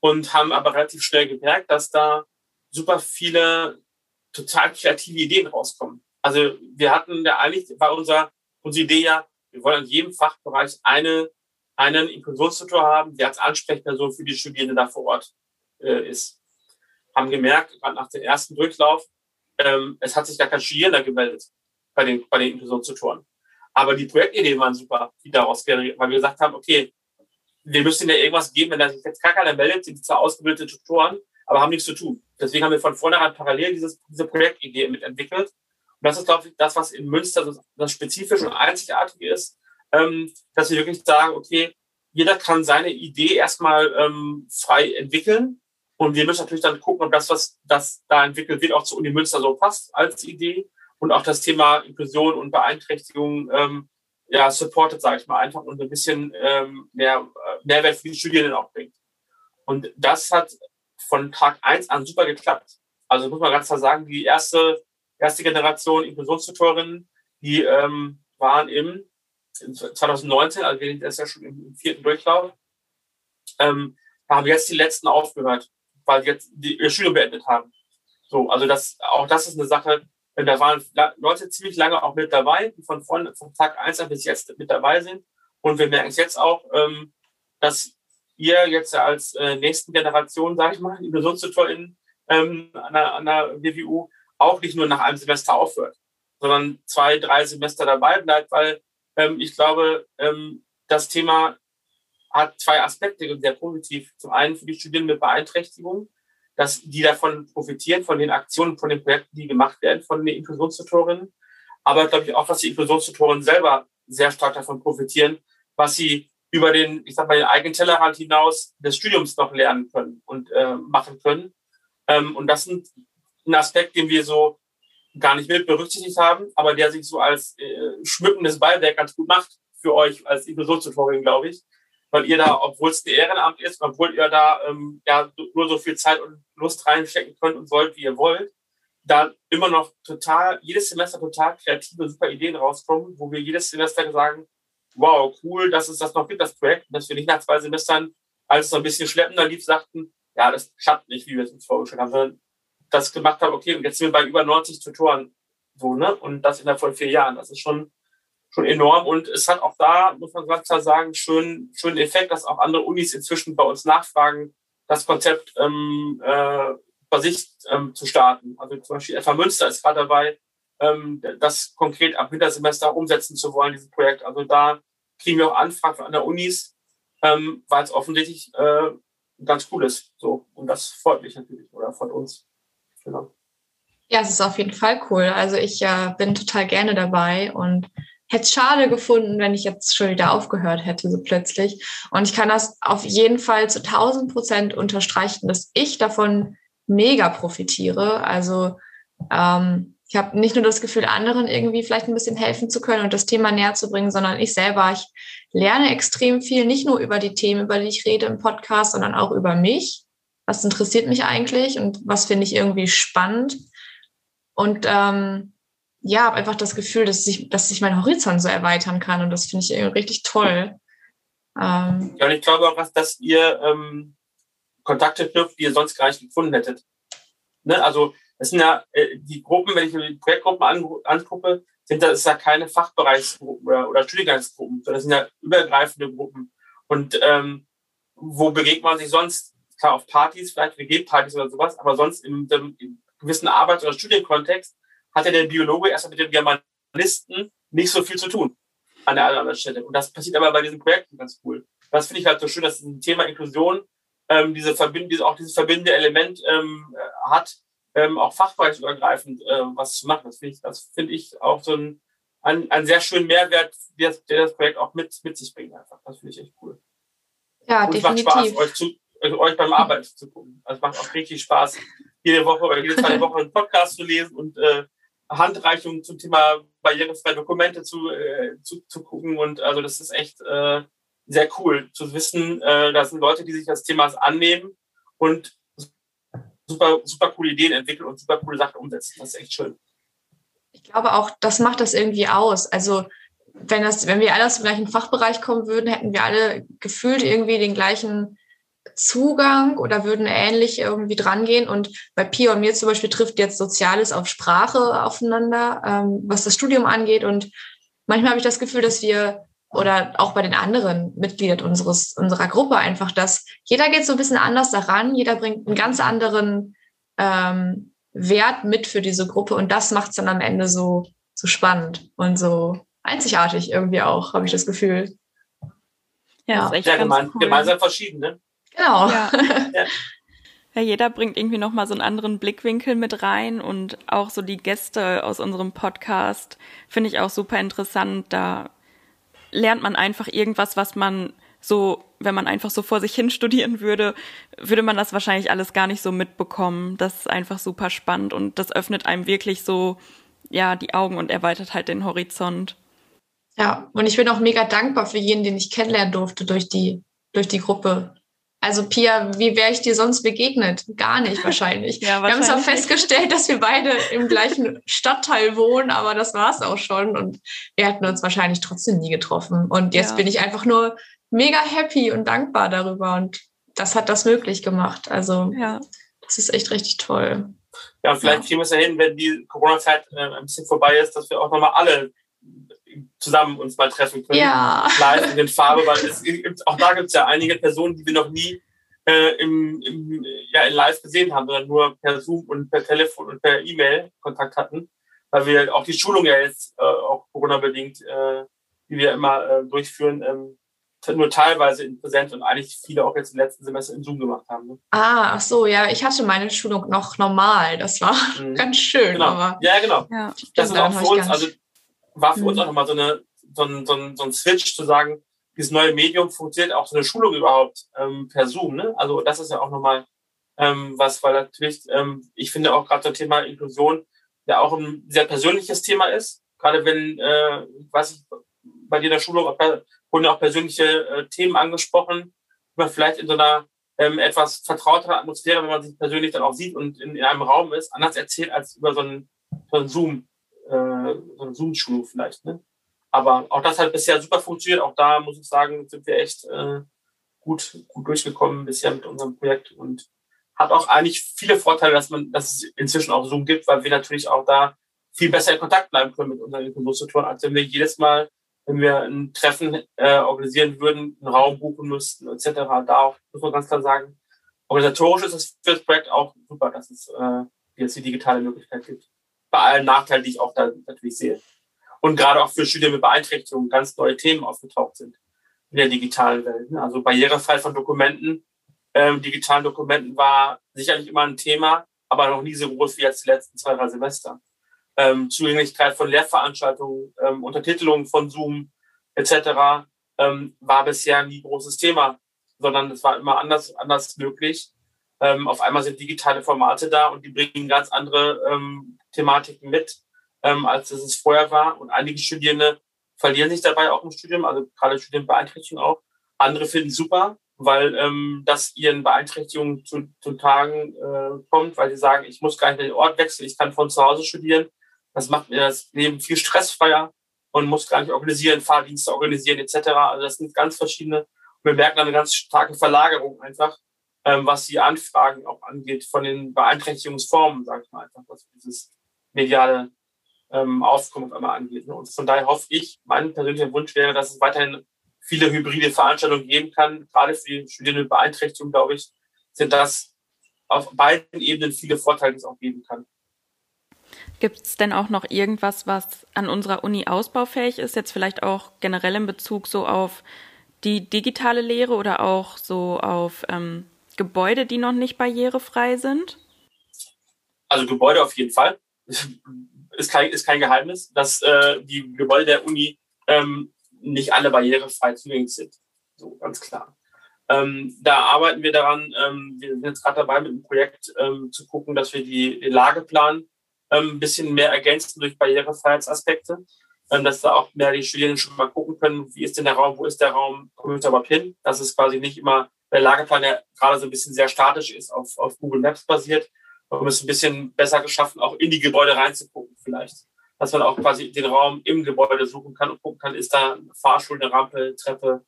Speaker 3: und haben aber relativ schnell gemerkt, dass da super viele total kreative Ideen rauskommen. Also wir hatten ja eigentlich, war unser, unsere Idee ja, wir wollen in jedem Fachbereich eine, einen Inklusionstutor haben, der als Ansprechperson für die Studierenden da vor Ort äh, ist. Haben gemerkt, gerade nach dem ersten Durchlauf, ähm, es hat sich gar kein Studierender gemeldet bei den, bei den Inklusionstutoren. Aber die Projektideen waren super, die daraus generiert, weil wir gesagt haben, okay, wir müssen ja irgendwas geben, wenn da sich jetzt gar keiner meldet, sind zwar ausgebildete Tutoren, aber haben nichts zu tun. Deswegen haben wir von vornherein parallel dieses, diese Projektidee mitentwickelt das ist, glaube ich, das, was in Münster das, das Spezifische und Einzigartige ist, ähm, dass wir wirklich sagen, okay, jeder kann seine Idee erstmal ähm, frei entwickeln. Und wir müssen natürlich dann gucken, ob das, was das da entwickelt wird, auch zu Uni Münster so passt als Idee. Und auch das Thema Inklusion und Beeinträchtigung ähm, ja, supportet, sage ich mal, einfach und ein bisschen ähm, mehr äh, Mehrwert für die Studierenden auch bringt. Und das hat von Tag eins an super geklappt. Also muss man ganz klar sagen, die erste erste Generation Inklusionstutorinnen, die ähm, waren im 2019, also wir sind jetzt ja schon im vierten Durchlauf, ähm, haben jetzt die letzten aufgehört, weil jetzt die, ihr Studium beendet haben. So, also das, auch das ist eine Sache, da waren Leute ziemlich lange auch mit dabei, die von, von, von Tag 1 an bis jetzt mit dabei sind. Und wir merken es jetzt auch, ähm, dass ihr jetzt als äh, nächsten Generation, sage ich mal, Inklusionstutorinnen ähm, an, der, an der WWU auch nicht nur nach einem Semester aufhört, sondern zwei, drei Semester dabei bleibt, weil ähm, ich glaube, ähm, das Thema hat zwei Aspekte sehr positiv. Zum einen für die Studierenden mit Beeinträchtigung, dass die davon profitieren, von den Aktionen, von den Projekten, die gemacht werden von den Inklusionstutorinnen. Aber glaube ich auch, dass die Inklusionstutorinnen selber sehr stark davon profitieren, was sie über den, ich sag mal, den eigenen Tellerrand hinaus des Studiums noch lernen können und äh, machen können. Ähm, und das sind ein Aspekt, den wir so gar nicht mit berücksichtigt haben, aber der sich so als äh, schmückendes Beiwerk ganz gut macht für euch als Inklusionstutorin, glaube ich. Weil ihr da, obwohl es ein Ehrenamt ist, obwohl ihr da ähm, ja nur so viel Zeit und Lust reinstecken könnt und sollt, wie ihr wollt, da immer noch total, jedes Semester total kreative, super Ideen rauskommen, wo wir jedes Semester sagen, wow, cool, dass es das noch gibt, das Projekt, dass wir nicht nach zwei Semestern, als es so ein bisschen schleppender lief, sagten, ja, das klappt nicht, wie wir es uns vorgestellt haben, sondern das gemacht habe, okay, und jetzt sind wir bei über 90 Tutoren so, ne? Und das innerhalb von vier Jahren. Das ist schon, schon enorm. Und es hat auch da, muss man ganz klar sagen, schön, schönen Effekt, dass auch andere Unis inzwischen bei uns nachfragen, das Konzept ähm, äh, bei sich ähm, zu starten. Also zum Beispiel FH Münster ist gerade dabei, ähm, das konkret ab Wintersemester umsetzen zu wollen, dieses Projekt. Also da kriegen wir auch Anfragen von anderen Unis, ähm, weil es offensichtlich äh, ganz cool ist. So. Und das freut mich natürlich oder freut uns. Genau.
Speaker 2: Ja, es ist auf jeden Fall cool. Also ich äh, bin total gerne dabei und hätte es schade gefunden, wenn ich jetzt schon wieder aufgehört hätte, so plötzlich. Und ich kann das auf jeden Fall zu 1000 Prozent unterstreichen, dass ich davon mega profitiere. Also ähm, ich habe nicht nur das Gefühl, anderen irgendwie vielleicht ein bisschen helfen zu können und das Thema näher zu bringen, sondern ich selber, ich lerne extrem viel, nicht nur über die Themen, über die ich rede im Podcast, sondern auch über mich was interessiert mich eigentlich und was finde ich irgendwie spannend. Und ähm, ja, habe einfach das Gefühl, dass sich, dass sich mein Horizont so erweitern kann und das finde ich irgendwie richtig toll.
Speaker 3: Ähm, ja, und ich glaube auch, dass ihr ähm, Kontakte knüpft, die ihr sonst gar nicht gefunden hättet. Ne? Also das sind ja äh, die Gruppen, wenn ich mir die Projektgruppen an, angucke, sind das ja keine Fachbereichsgruppen oder, oder Studiengangsgruppen, sondern das sind ja übergreifende Gruppen. Und ähm, wo begegnet man sich sonst? Klar auf Partys, vielleicht WG-Partys oder sowas, aber sonst in einem gewissen Arbeits- oder Studienkontext hat ja der Biologe erstmal mit dem Germanisten nicht so viel zu tun an der anderen Stelle. Und das passiert aber bei diesen Projekten ganz cool. das finde ich halt so schön, dass ein Thema Inklusion ähm, diese Verbind diese, auch dieses verbindende Element ähm, hat, ähm, auch fachbereichsübergreifend äh, was zu machen. Das finde ich, das finde ich auch so ein, ein, ein sehr schönen Mehrwert, der das, der das Projekt auch mit, mit sich bringt einfach. Das finde ich echt cool.
Speaker 2: Ja, Und definitiv.
Speaker 3: macht Spaß, euch, zu, euch beim Arbeiten zu gucken. Also macht auch richtig Spaß, jede Woche oder jede zweite Woche einen Podcast zu lesen und äh, Handreichungen zum Thema barrierefreie Dokumente zu, äh, zu, zu gucken. Und also das ist echt äh, sehr cool zu wissen, äh, da sind Leute, die sich das Themas annehmen und super, super coole Ideen entwickeln und super coole Sachen umsetzen. Das ist echt schön.
Speaker 2: Ich glaube auch, das macht das irgendwie aus. Also wenn das, wenn wir alle aus dem gleichen Fachbereich kommen würden, hätten wir alle gefühlt irgendwie den gleichen Zugang oder würden ähnlich irgendwie drangehen. Und bei Pia und mir zum Beispiel trifft jetzt Soziales auf Sprache aufeinander, ähm, was das Studium angeht. Und manchmal habe ich das Gefühl, dass wir oder auch bei den anderen Mitgliedern unseres, unserer Gruppe einfach, dass jeder geht so ein bisschen anders daran, jeder bringt einen ganz anderen ähm, Wert mit für diese Gruppe und das macht es dann am Ende so, so spannend und so einzigartig irgendwie auch, habe ich das Gefühl.
Speaker 3: Ja, ja, gemein, cool. gemeinsam verschieden, ne?
Speaker 2: Genau. (laughs) Ja.
Speaker 1: ja. jeder bringt irgendwie nochmal so einen anderen Blickwinkel mit rein und auch so die Gäste aus unserem Podcast finde ich auch super interessant. Da lernt man einfach irgendwas, was man so, wenn man einfach so vor sich hin studieren würde, würde man das wahrscheinlich alles gar nicht so mitbekommen. Das ist einfach super spannend und das öffnet einem wirklich so, ja, die Augen und erweitert halt den Horizont.
Speaker 2: Ja, und ich bin auch mega dankbar für jeden, den ich kennenlernen durfte durch die, durch die Gruppe. Also Pia, wie wäre ich dir sonst begegnet? Gar nicht (laughs) wahrscheinlich. ja, wahrscheinlich. Wir haben zwar festgestellt, dass wir beide im (laughs) gleichen Stadtteil wohnen, aber das war es auch schon. Und wir hätten uns wahrscheinlich trotzdem nie getroffen. Und jetzt ja. bin ich einfach nur mega happy und dankbar darüber. Und das hat das möglich gemacht. Also ja. das ist echt richtig toll.
Speaker 3: Ja, und vielleicht ja. kriegen wir es ja hin, wenn die Corona-Zeit äh, ein bisschen vorbei ist, dass wir auch nochmal alle zusammen uns mal treffen können.
Speaker 2: Ja.
Speaker 3: Live in den Farbe, weil es gibt, auch da gibt es ja einige Personen, die wir noch nie äh, im, im, ja, in live gesehen haben, sondern nur per Zoom und per Telefon und per E-Mail Kontakt hatten. Weil wir auch die Schulung ja jetzt, äh, auch Corona-bedingt, äh, die wir immer äh, durchführen, ähm, nur teilweise in Präsenz und eigentlich viele auch jetzt im letzten Semester in Zoom gemacht haben. Ne?
Speaker 2: Ah, ach so, ja, ich hatte meine Schulung noch normal. Das war mhm. (laughs) ganz schön.
Speaker 3: Genau.
Speaker 2: Aber
Speaker 3: ja, genau. Ja, das ist auch für uns, also war für mhm. uns auch nochmal so, eine, so, ein, so, ein, so ein Switch zu sagen, dieses neue Medium funktioniert auch so eine Schulung überhaupt ähm, per Zoom. Ne? Also das ist ja auch nochmal ähm, was, weil natürlich, ähm, ich finde auch gerade das Thema Inklusion ja auch ein sehr persönliches Thema ist. Gerade wenn, äh, ich weiß nicht, bei dir in der Schulung wurden ja auch persönliche äh, Themen angesprochen, man vielleicht in so einer ähm, etwas vertrauteren Atmosphäre, wenn man sich persönlich dann auch sieht und in, in einem Raum ist, anders erzählt als über so einen, so einen Zoom äh, so eine Zoom-Schulung vielleicht. Ne? Aber auch das hat bisher super funktioniert. Auch da muss ich sagen, sind wir echt äh, gut, gut durchgekommen bisher mit unserem Projekt und hat auch eigentlich viele Vorteile, dass man, dass es inzwischen auch Zoom gibt, weil wir natürlich auch da viel besser in Kontakt bleiben können mit unseren Inklusionstutoren, als wenn wir jedes Mal, wenn wir ein Treffen äh, organisieren würden, einen Raum buchen müssten, etc. Da auch, muss man ganz klar sagen, organisatorisch ist es für das Projekt auch super, dass es äh, jetzt die digitale Möglichkeit gibt bei allen Nachteilen, die ich auch da natürlich sehe. Und gerade auch für Studien mit Beeinträchtigungen ganz neue Themen aufgetaucht sind in der digitalen Welt. Ne? Also Barrierefrei von Dokumenten, ähm, digitalen Dokumenten war sicherlich immer ein Thema, aber noch nie so groß wie jetzt die letzten zwei, drei Semester. Ähm, Zugänglichkeit von Lehrveranstaltungen, ähm, Untertitelung von Zoom etc. Ähm, war bisher nie großes Thema, sondern es war immer anders, anders möglich. Ähm, auf einmal sind digitale Formate da und die bringen ganz andere ähm, Thematiken mit, ähm, als es vorher war. Und einige Studierende verlieren sich dabei auch im Studium, also gerade Studienbeeinträchtigungen auch. Andere finden es super, weil ähm, das ihren Beeinträchtigungen zu, zu Tagen äh, kommt, weil sie sagen, ich muss gar nicht den Ort wechseln, ich kann von zu Hause studieren. Das macht mir das Leben viel stressfreier und muss gar nicht organisieren, Fahrdienste organisieren etc. Also das sind ganz verschiedene. Und wir merken eine ganz starke Verlagerung einfach ähm, was die Anfragen auch angeht von den Beeinträchtigungsformen, sage ich mal einfach, was dieses mediale ähm, auf einmal angeht. Und von daher hoffe ich, mein persönlicher Wunsch wäre, dass es weiterhin viele hybride Veranstaltungen geben kann. Gerade für die Studierenden mit Beeinträchtigung, glaube ich, sind das auf beiden Ebenen viele Vorteile, die es auch geben kann.
Speaker 1: Gibt es denn auch noch irgendwas, was an unserer Uni ausbaufähig ist, jetzt vielleicht auch generell in Bezug so auf die digitale Lehre oder auch so auf ähm, Gebäude, die noch nicht barrierefrei sind?
Speaker 3: Also Gebäude auf jeden Fall. Ist, kein, ist kein Geheimnis, dass äh, die Gebäude der Uni ähm, nicht alle barrierefrei zugänglich sind. So, ganz klar. Ähm, da arbeiten wir daran. Ähm, wir sind jetzt gerade dabei, mit einem Projekt ähm, zu gucken, dass wir die, den Lageplan ähm, ein bisschen mehr ergänzen durch Barrierefreiheitsaspekte. Ähm, dass da auch mehr die Studierenden schon mal gucken können, wie ist denn der Raum, wo ist der Raum, komme ich da überhaupt hin? Dass es quasi nicht immer der Lageplan, der gerade so ein bisschen sehr statisch ist, auf, auf Google Maps basiert, um es ein bisschen besser geschaffen, auch in die Gebäude reinzugucken vielleicht. Dass man auch quasi den Raum im Gebäude suchen kann und gucken kann, ist da eine Fahrstuhl, eine Rampe, Treppe,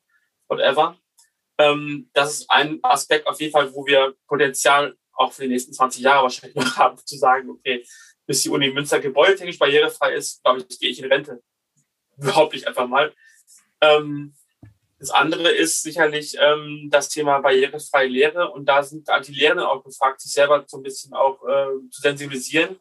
Speaker 3: whatever. Ähm, das ist ein Aspekt auf jeden Fall, wo wir Potenzial auch für die nächsten 20 Jahre wahrscheinlich noch (laughs) haben, zu sagen, okay, bis die Uni Münster gebäudetechnisch barrierefrei ist, glaube ich, gehe ich in Rente. Behaupte ich einfach mal. Ähm, das andere ist sicherlich ähm, das Thema barrierefreie Lehre. Und da sind die Lehrenden auch gefragt, sich selber so ein bisschen auch äh, zu sensibilisieren,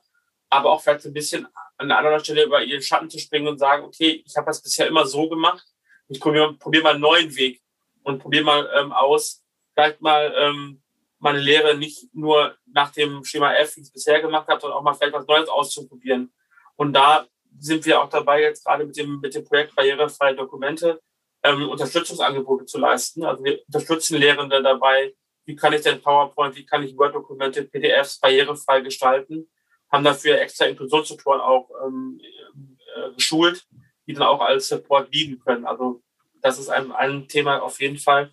Speaker 3: aber auch vielleicht so ein bisschen an einer anderen Stelle über ihren Schatten zu springen und sagen, okay, ich habe das bisher immer so gemacht. Ich probiere probier mal einen neuen Weg und probiere mal ähm, aus, vielleicht mal ähm, meine Lehre nicht nur nach dem Schema F, wie ich es bisher gemacht habe, sondern auch mal vielleicht was Neues auszuprobieren. Und da sind wir auch dabei, jetzt gerade mit dem, mit dem Projekt Barrierefreie Dokumente ähm, Unterstützungsangebote zu leisten. Also wir unterstützen Lehrende dabei, wie kann ich denn PowerPoint, wie kann ich Word-Dokumente, PDFs barrierefrei gestalten, haben dafür extra Inklusionstutoren auch ähm, äh, geschult, die dann auch als Support liegen können. Also das ist ein, ein Thema auf jeden Fall.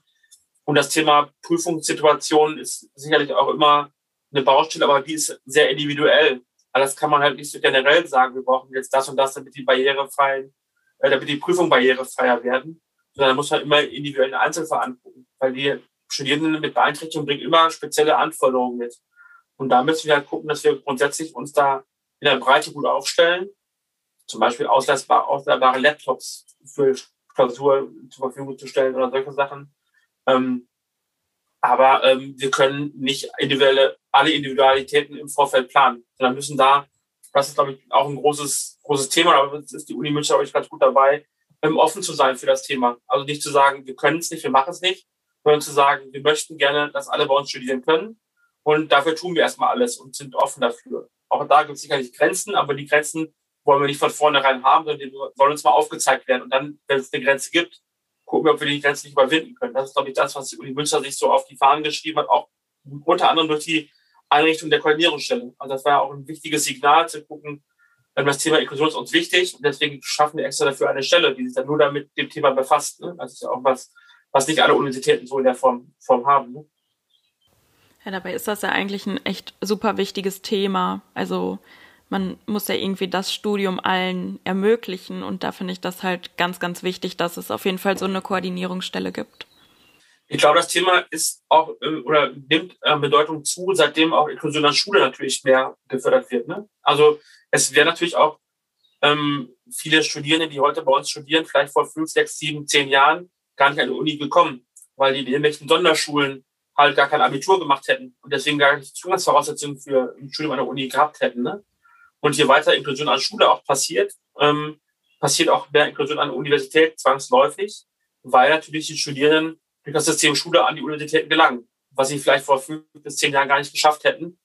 Speaker 3: Und das Thema Prüfungssituation ist sicherlich auch immer eine Baustelle, aber die ist sehr individuell. Aber das kann man halt nicht so generell sagen, wir brauchen jetzt das und das, damit die barrierefreien, äh, damit die Prüfungen barrierefreier werden. Sondern da muss man immer individuell eine Einzelfall weil die Studierenden mit Beeinträchtigung bringen immer spezielle Anforderungen mit. Und da müssen wir halt gucken, dass wir grundsätzlich uns da in der Breite gut aufstellen. Zum Beispiel ausleihbare, ausleihbare Laptops für Klausur zur Verfügung zu stellen oder solche Sachen. Ähm, aber ähm, wir können nicht individuelle, alle Individualitäten im Vorfeld planen, sondern müssen da, das ist, glaube ich, auch ein großes, großes Thema, aber ist die Uni München, glaube ich, ganz gut dabei, offen zu sein für das Thema. Also nicht zu sagen, wir können es nicht, wir machen es nicht, sondern zu sagen, wir möchten gerne, dass alle bei uns studieren können. Und dafür tun wir erstmal alles und sind offen dafür. Auch da gibt es sicherlich Grenzen, aber die Grenzen wollen wir nicht von vornherein haben, sondern die sollen uns mal aufgezeigt werden. Und dann, wenn es eine Grenze gibt, gucken wir, ob wir die Grenze nicht überwinden können. Das ist, glaube ich, das, was die Uni Münster sich so auf die Fahnen geschrieben hat, auch unter anderem durch die Einrichtung der Koordinierungsstelle. Also das war ja auch ein wichtiges Signal zu gucken, das Thema Inklusion ist uns wichtig und deswegen schaffen wir extra dafür eine Stelle, die sich dann nur damit dem Thema befasst. Ne? Das ist ja auch was, was nicht alle Universitäten so in der Form, Form haben. Ne?
Speaker 1: Ja, dabei ist das ja eigentlich ein echt super wichtiges Thema. Also man muss ja irgendwie das Studium allen ermöglichen und da finde ich das halt ganz, ganz wichtig, dass es auf jeden Fall so eine Koordinierungsstelle gibt.
Speaker 3: Ich glaube, das Thema ist auch ähm, oder nimmt äh, Bedeutung zu, seitdem auch Inklusion an Schule natürlich mehr gefördert wird. Ne? Also es wäre natürlich auch ähm, viele Studierende, die heute bei uns studieren, vielleicht vor fünf, sechs, sieben, zehn Jahren gar nicht an die Uni gekommen, weil die in irgendwelchen Sonderschulen halt gar kein Abitur gemacht hätten und deswegen gar nicht Zugangsvoraussetzungen für ein Studium an der Uni gehabt hätten. Ne? und hier weiter Inklusion an Schule auch passiert, ähm, passiert auch mehr Inklusion an der Universität zwangsläufig, weil natürlich die Studierenden durch das System Schule an die Universitäten gelangen, was sie vielleicht vor fünf bis zehn Jahren gar nicht geschafft hätten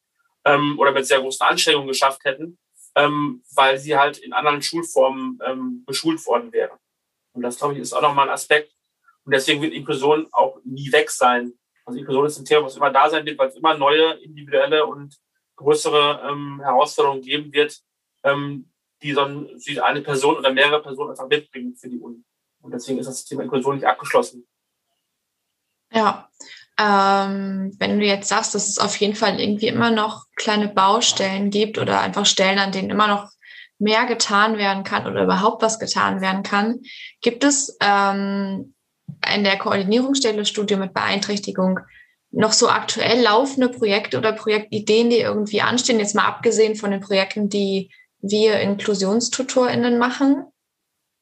Speaker 3: ähm, oder mit sehr großen Anstrengungen geschafft hätten, ähm, weil sie halt in anderen Schulformen ähm, beschult worden wären. Und das, glaube ich, ist auch nochmal ein Aspekt. Und deswegen wird Inklusion auch nie weg sein. Also Inklusion ist ein Thema, was immer da sein wird, weil es immer neue, individuelle und größere ähm, Herausforderungen geben wird, ähm, die dann die eine Person oder mehrere Personen einfach mitbringen für die Uni. Und deswegen ist das Thema Inklusion nicht abgeschlossen.
Speaker 2: Ja, ähm, wenn du jetzt sagst, dass es auf jeden Fall irgendwie immer noch kleine Baustellen gibt oder einfach Stellen, an denen immer noch mehr getan werden kann oder überhaupt was getan werden kann, gibt es ähm, in der Koordinierungsstelle Studio mit Beeinträchtigung noch so aktuell laufende Projekte oder Projektideen, die irgendwie anstehen, jetzt mal abgesehen von den Projekten, die wir InklusionstutorInnen machen?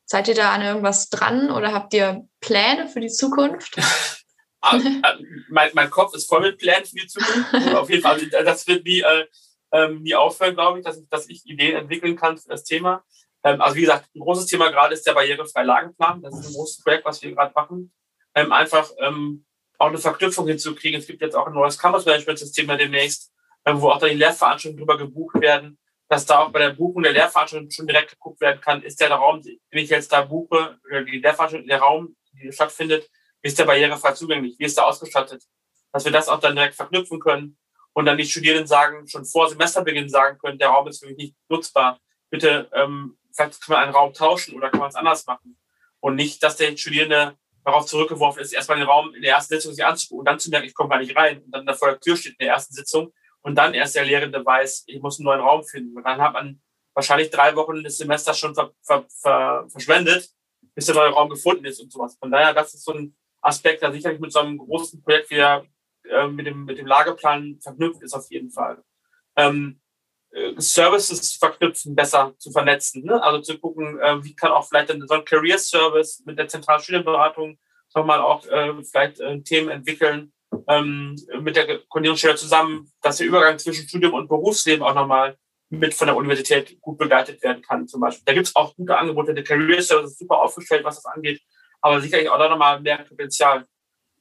Speaker 2: Seid ihr da an irgendwas dran oder habt ihr Pläne für die Zukunft? (laughs)
Speaker 3: Ah, ah, mein, mein Kopf ist voll mit Plänen für die Zukunft. Also auf jeden Fall, also das wird nie, äh, ähm, nie aufhören, glaube ich, dass, ich, dass ich Ideen entwickeln kann für das Thema. Ähm, also wie gesagt, ein großes Thema gerade ist der barrierefreie Lagenplan. Das ist ein großes Projekt, was wir gerade machen ähm, einfach ähm, auch eine Verknüpfung hinzukriegen. Es gibt jetzt auch ein neues Campus-Management-System demnächst, ähm, wo auch dann die Lehrveranstaltungen drüber gebucht werden, dass da auch bei der Buchung der Lehrveranstaltung schon direkt geguckt werden kann, ist der Raum, den ich jetzt da buche, oder die Lehrveranstaltung, der Raum, die stattfindet, ist der barrierefrei zugänglich, wie ist der ausgestattet? Dass wir das auch dann direkt verknüpfen können und dann die Studierenden sagen, schon vor Semesterbeginn sagen können, der Raum ist für mich nicht nutzbar. Bitte, ähm, vielleicht können wir einen Raum tauschen oder kann man es anders machen. Und nicht, dass der Studierende darauf zurückgeworfen ist, erstmal den Raum in der ersten Sitzung sich anzugucken und dann zu merken, ich komme gar nicht rein und dann da vor der Tür steht in der ersten Sitzung und dann erst der Lehrende weiß, ich muss einen neuen Raum finden. Und dann hat man wahrscheinlich drei Wochen des Semesters schon ver, ver, ver, verschwendet, bis der neue Raum gefunden ist und sowas. Von daher, das ist so ein Aspekt, der sicherlich mit so einem großen Projekt wie äh, mit, dem, mit dem Lageplan verknüpft ist auf jeden Fall. Ähm, äh, Services verknüpfen, besser zu vernetzen. Ne? Also zu gucken, äh, wie kann auch vielleicht so ein Career Service mit der zentralen Studienberatung nochmal auch äh, vielleicht äh, Themen entwickeln ähm, mit der Koordinierungsstelle zusammen, dass der Übergang zwischen Studium und Berufsleben auch nochmal mit von der Universität gut begleitet werden kann zum Beispiel. Da gibt es auch gute Angebote. Der Career Service ist super aufgestellt, was das angeht, aber sicherlich auch da nochmal mehr Potenzial.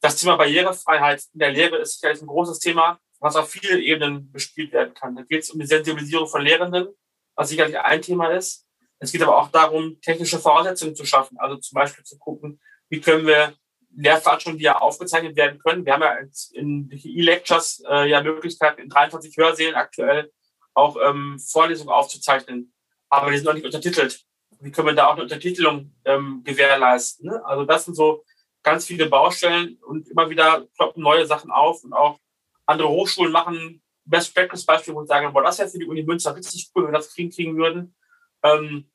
Speaker 3: Das Thema Barrierefreiheit in der Lehre ist sicherlich ein großes Thema was auf vielen Ebenen bespielt werden kann. Da geht es um die Sensibilisierung von Lehrenden, was sicherlich ein Thema ist. Es geht aber auch darum, technische Voraussetzungen zu schaffen. Also zum Beispiel zu gucken, wie können wir Lehrveranstaltungen, die ja aufgezeichnet werden können. Wir haben ja in E-Lectures äh, ja Möglichkeiten, in 23 Hörsälen aktuell auch ähm, Vorlesungen aufzuzeichnen. Aber die sind noch nicht untertitelt. Wie können wir da auch eine Untertitelung ähm, gewährleisten? Ne? Also das sind so ganz viele Baustellen und immer wieder kloppen neue Sachen auf und auch andere Hochschulen machen Best Practice Beispiele, wo ich sage, boah, das wäre für die Uni Münster richtig cool, wenn wir das kriegen, kriegen würden. Ähm,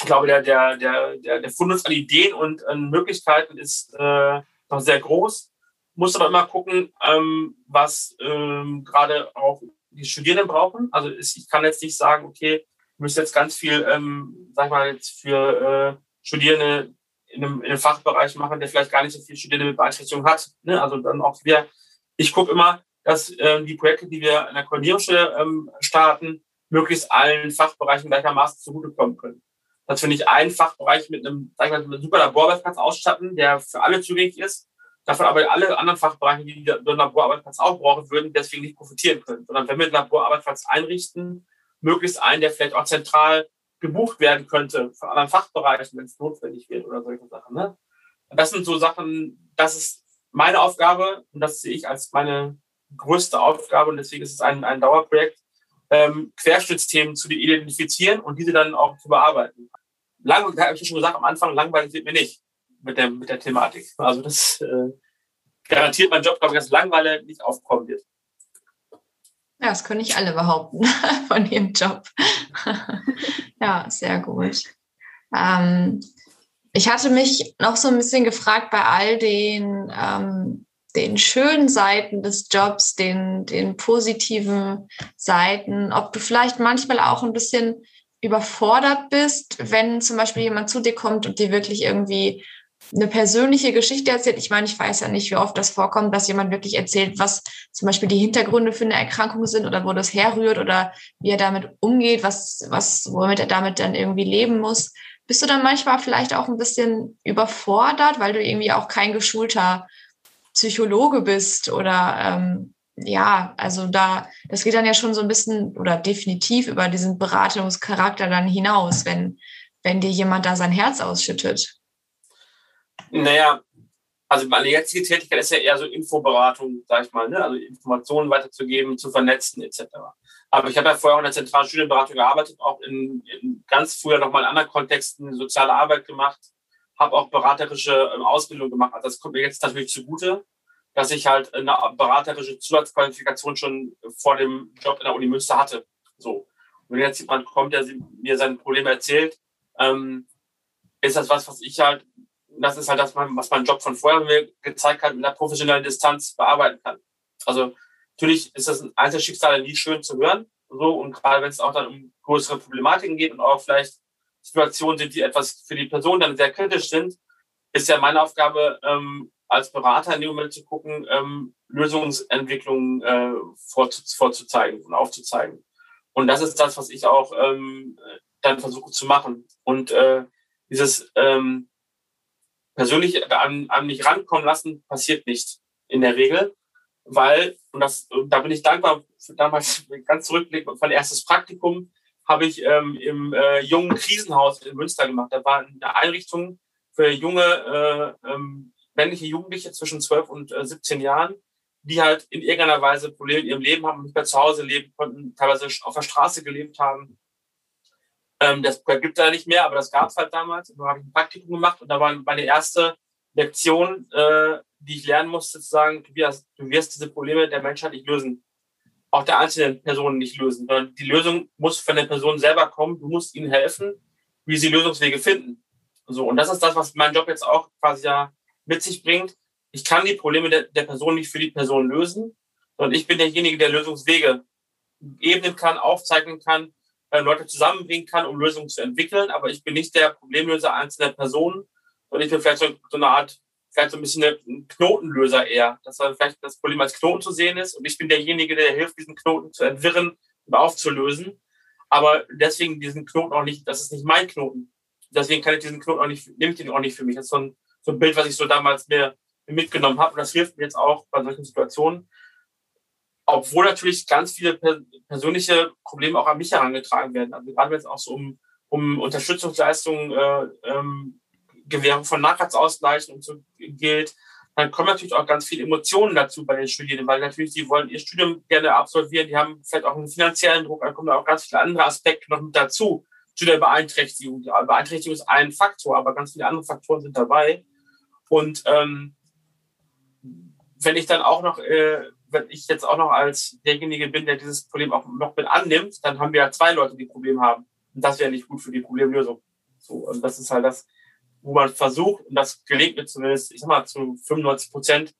Speaker 3: ich glaube, der, der, der, der, der Fundus an Ideen und an Möglichkeiten ist äh, noch sehr groß. Muss aber immer gucken, ähm, was ähm, gerade auch die Studierenden brauchen. Also ich kann jetzt nicht sagen, okay, müssen jetzt ganz viel, ähm, sag ich mal, jetzt für äh, Studierende in einem, in einem Fachbereich machen, der vielleicht gar nicht so viel Studierende mit Beeinträchtigung hat. Ne? Also dann auch wieder, ich gucke immer, dass äh, die Projekte, die wir in der Koordinierungsstelle ähm, starten, möglichst allen Fachbereichen gleichermaßen zugutekommen können. Dass wir nicht einen Fachbereich mit einem, sag ich mal, einem super Laborarbeitsplatz ausstatten, der für alle zugänglich ist, davon aber alle anderen Fachbereiche, die den Laborarbeitsplatz auch brauchen würden, deswegen nicht profitieren können. Sondern wenn wir einen Laborarbeitsplatz einrichten, möglichst einen, der vielleicht auch zentral gebucht werden könnte von anderen Fachbereichen, wenn es notwendig wird oder solche Sachen. Ne? Das sind so Sachen, das ist meine Aufgabe und das sehe ich als meine größte Aufgabe und deswegen ist es ein, ein Dauerprojekt, ähm, Querschnittsthemen zu identifizieren und diese dann auch zu bearbeiten. Lang, habe ich schon gesagt am Anfang, langweilig wird mir nicht mit der, mit der Thematik. Also das äh, garantiert mein Job, glaube ich, dass Langweile nicht aufkommen wird.
Speaker 2: Ja, das können nicht alle behaupten (laughs) von ihrem Job. (laughs) ja, sehr gut. Ähm, ich hatte mich noch so ein bisschen gefragt bei all den ähm, den schönen Seiten des Jobs, den, den positiven Seiten, ob du vielleicht manchmal auch ein bisschen überfordert bist, wenn zum Beispiel jemand zu dir kommt und dir wirklich irgendwie eine persönliche Geschichte erzählt. Ich meine, ich weiß ja nicht, wie oft das vorkommt, dass jemand wirklich erzählt, was zum Beispiel die Hintergründe für eine Erkrankung sind oder wo das herrührt oder wie er damit umgeht, was, was, womit er damit dann irgendwie leben muss. Bist du dann manchmal vielleicht auch ein bisschen überfordert, weil du irgendwie auch kein geschulter Psychologe bist oder ähm, ja, also da, das geht dann ja schon so ein bisschen oder definitiv über diesen Beratungscharakter dann hinaus, wenn, wenn dir jemand da sein Herz ausschüttet.
Speaker 3: Naja, also meine jetzige Tätigkeit ist ja eher so Infoberatung, sag ich mal, ne? also Informationen weiterzugeben, zu vernetzen etc. Aber ich habe ja vorher auch in der zentralen Studienberatung gearbeitet, auch in, in ganz früher nochmal in anderen Kontexten soziale Arbeit gemacht habe auch beraterische ähm, Ausbildung gemacht. Also das kommt mir jetzt natürlich zugute, dass ich halt eine beraterische Zusatzqualifikation schon vor dem Job in der Uni Münster hatte. So. Und wenn jetzt jemand kommt, der mir sein Problem erzählt, ähm, ist das was, was ich halt, das ist halt das, was mein Job von vorher mir gezeigt hat, mit einer professionellen Distanz bearbeiten kann. Also natürlich ist das ein Einzelschicksal nie schön zu hören. So, und gerade wenn es auch dann um größere Problematiken geht und auch vielleicht Situationen sind, die etwas für die Person dann sehr kritisch sind, ist ja meine Aufgabe, ähm, als Berater in dem Moment zu gucken, ähm, Lösungsentwicklungen äh, vorzu vorzuzeigen und aufzuzeigen. Und das ist das, was ich auch ähm, dann versuche zu machen. Und äh, dieses, ähm, persönlich an, an mich rankommen lassen, passiert nicht in der Regel, weil, und das, da bin ich dankbar, für damals (laughs) ganz zurückblickend, mein erstes Praktikum habe ich ähm, im äh, jungen Krisenhaus in Münster gemacht. Da war eine Einrichtung für junge äh, ähm, männliche Jugendliche zwischen 12 und äh, 17 Jahren, die halt in irgendeiner Weise Probleme in ihrem Leben haben, nicht mehr zu Hause leben konnten, teilweise auf der Straße gelebt haben. Ähm, das gibt es da nicht mehr, aber das gab es halt damals. Da habe ich ein Praktikum gemacht und da war meine erste Lektion, äh, die ich lernen musste, zu sagen, wirst, du wirst diese Probleme der Menschheit nicht lösen. Auch der einzelnen Personen nicht lösen, sondern die Lösung muss von der Person selber kommen. Du musst ihnen helfen, wie sie Lösungswege finden. So, und das ist das, was mein Job jetzt auch quasi ja mit sich bringt. Ich kann die Probleme der, der Person nicht für die Person lösen, sondern ich bin derjenige, der Lösungswege ebnen kann, aufzeichnen kann, äh, Leute zusammenbringen kann, um Lösungen zu entwickeln. Aber ich bin nicht der Problemlöser einzelner Personen, sondern ich bin vielleicht so, so eine Art, vielleicht so ein bisschen ein Knotenlöser eher, dass dann vielleicht das Problem als Knoten zu sehen ist und ich bin derjenige, der hilft, diesen Knoten zu entwirren und aufzulösen. Aber deswegen diesen Knoten auch nicht, das ist nicht mein Knoten. Deswegen kann ich diesen Knoten auch nicht, nehme ich den auch nicht für mich. Das ist so ein, so ein Bild, was ich so damals mir mitgenommen habe. Und das hilft mir jetzt auch bei solchen Situationen. Obwohl natürlich ganz viele persönliche Probleme auch an mich herangetragen werden. Also gerade wenn es auch so um, um Unterstützungsleistungen, äh, ähm, Gewährung von Nachratsausgleichen und so gilt, dann kommen natürlich auch ganz viele Emotionen dazu bei den Studierenden, weil natürlich sie wollen ihr Studium gerne absolvieren, die haben vielleicht auch einen finanziellen Druck, dann kommen auch ganz viele andere Aspekte noch mit dazu zu der Beeinträchtigung. Die Beeinträchtigung ist ein Faktor, aber ganz viele andere Faktoren sind dabei. Und ähm, wenn ich dann auch noch, äh, wenn ich jetzt auch noch als derjenige bin, der dieses Problem auch noch mit annimmt, dann haben wir ja zwei Leute, die ein Problem haben. Und das wäre nicht gut für die Problemlösung. So, also das ist halt das, wo man versucht, und das gelingt mir zumindest, ich sag mal, zu 95 Prozent,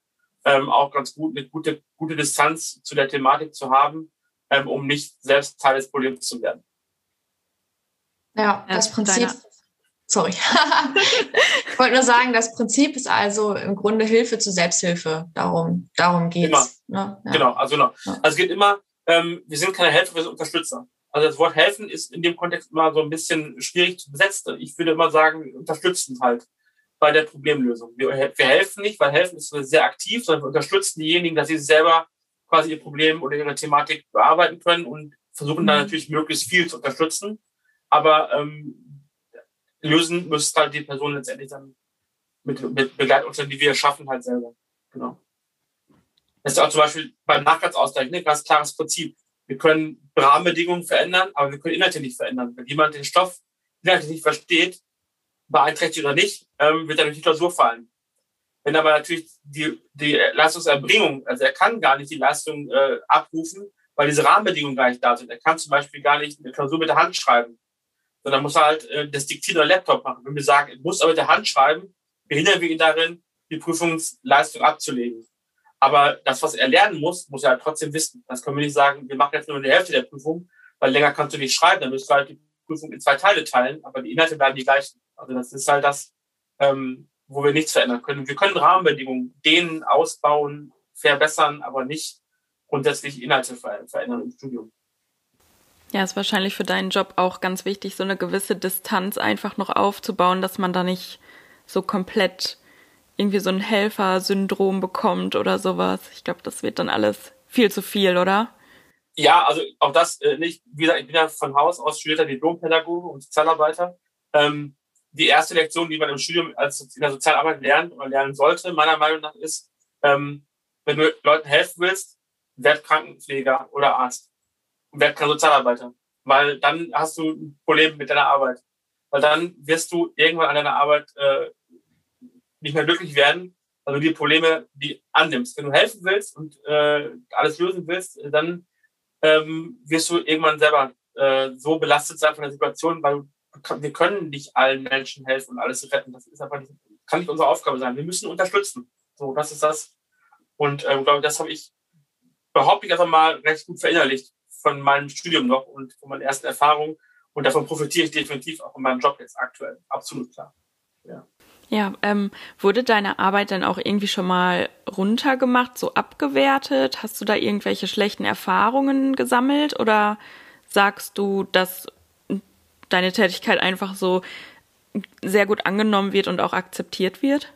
Speaker 3: ähm, auch ganz gut, eine gute, gute Distanz zu der Thematik zu haben, ähm, um nicht selbst Teil des Problems zu werden.
Speaker 2: Ja, das Prinzip, Sorry. (laughs) ich wollte nur sagen, das Prinzip ist also im Grunde Hilfe zur Selbsthilfe. Darum, darum geht es.
Speaker 3: Ne? Ja. Genau, also, genau. also es geht immer, ähm, wir sind keine Helfer, wir sind Unterstützer. Also das Wort helfen ist in dem Kontext immer so ein bisschen schwierig zu besetzen. Ich würde immer sagen, unterstützen halt bei der Problemlösung. Wir, wir helfen nicht, weil helfen ist sehr aktiv, sondern wir unterstützen diejenigen, dass sie selber quasi ihr Problem oder ihre Thematik bearbeiten können und versuchen mhm. dann natürlich möglichst viel zu unterstützen. Aber ähm, lösen müsste halt die Person letztendlich dann mit, mit Begleitunternehmen, die wir schaffen, halt selber. Genau. Das ist auch zum Beispiel beim Nachwärtsausgleich ne, ganz klares Prinzip. Wir können Rahmenbedingungen verändern, aber wir können Inhalte nicht verändern. Wenn jemand den Stoff inhaltlich nicht versteht, beeinträchtigt oder nicht, ähm, wird er durch die Klausur fallen. Wenn aber natürlich die, die Leistungserbringung, also er kann gar nicht die Leistung äh, abrufen, weil diese Rahmenbedingungen gar nicht da sind. Er kann zum Beispiel gar nicht eine Klausur mit der Hand schreiben sondern muss halt äh, das Diktieren oder Laptop machen. Wenn wir sagen, er muss aber mit der Hand schreiben, behindern wir ihn darin, die Prüfungsleistung abzulegen. Aber das, was er lernen muss, muss er halt trotzdem wissen. Das können wir nicht sagen, wir machen jetzt nur die Hälfte der Prüfung, weil länger kannst du nicht schreiben, dann müsst du halt die Prüfung in zwei Teile teilen, aber die Inhalte bleiben die gleichen. Also das ist halt das, ähm, wo wir nichts verändern können. Wir können Rahmenbedingungen denen ausbauen, verbessern, aber nicht grundsätzlich Inhalte verändern im Studium.
Speaker 1: Ja, ist wahrscheinlich für deinen Job auch ganz wichtig, so eine gewisse Distanz einfach noch aufzubauen, dass man da nicht so komplett irgendwie so ein Helfersyndrom bekommt oder sowas. Ich glaube, das wird dann alles viel zu viel, oder?
Speaker 3: Ja, also auch das äh, nicht. Wie gesagt, ich bin ja von Haus aus studierter Diplompädagoge und Sozialarbeiter. Ähm, die erste Lektion, die man im Studium als in der Sozialarbeit lernt oder lernen sollte, meiner Meinung nach, ist, ähm, wenn du Leuten helfen willst, werd Krankenpfleger oder Arzt werd kein Sozialarbeiter. Weil dann hast du ein Problem mit deiner Arbeit. Weil dann wirst du irgendwann an deiner Arbeit äh, nicht mehr glücklich werden, weil du die Probleme die annimmst. Wenn du helfen willst und äh, alles lösen willst, dann ähm, wirst du irgendwann selber äh, so belastet sein von der Situation, weil wir können nicht allen Menschen helfen und alles retten. Das ist einfach nicht, kann nicht unsere Aufgabe sein. Wir müssen unterstützen. So, das ist das. Und ähm, glaube, das habe ich behaupte ich einfach mal recht gut verinnerlicht von meinem Studium noch und von meinen ersten Erfahrungen. Und davon profitiere ich definitiv auch in meinem Job jetzt aktuell. Absolut klar. Ja.
Speaker 1: Ja, ähm, wurde deine Arbeit dann auch irgendwie schon mal runtergemacht, so abgewertet? Hast du da irgendwelche schlechten Erfahrungen gesammelt oder sagst du, dass deine Tätigkeit einfach so sehr gut angenommen wird und auch akzeptiert wird?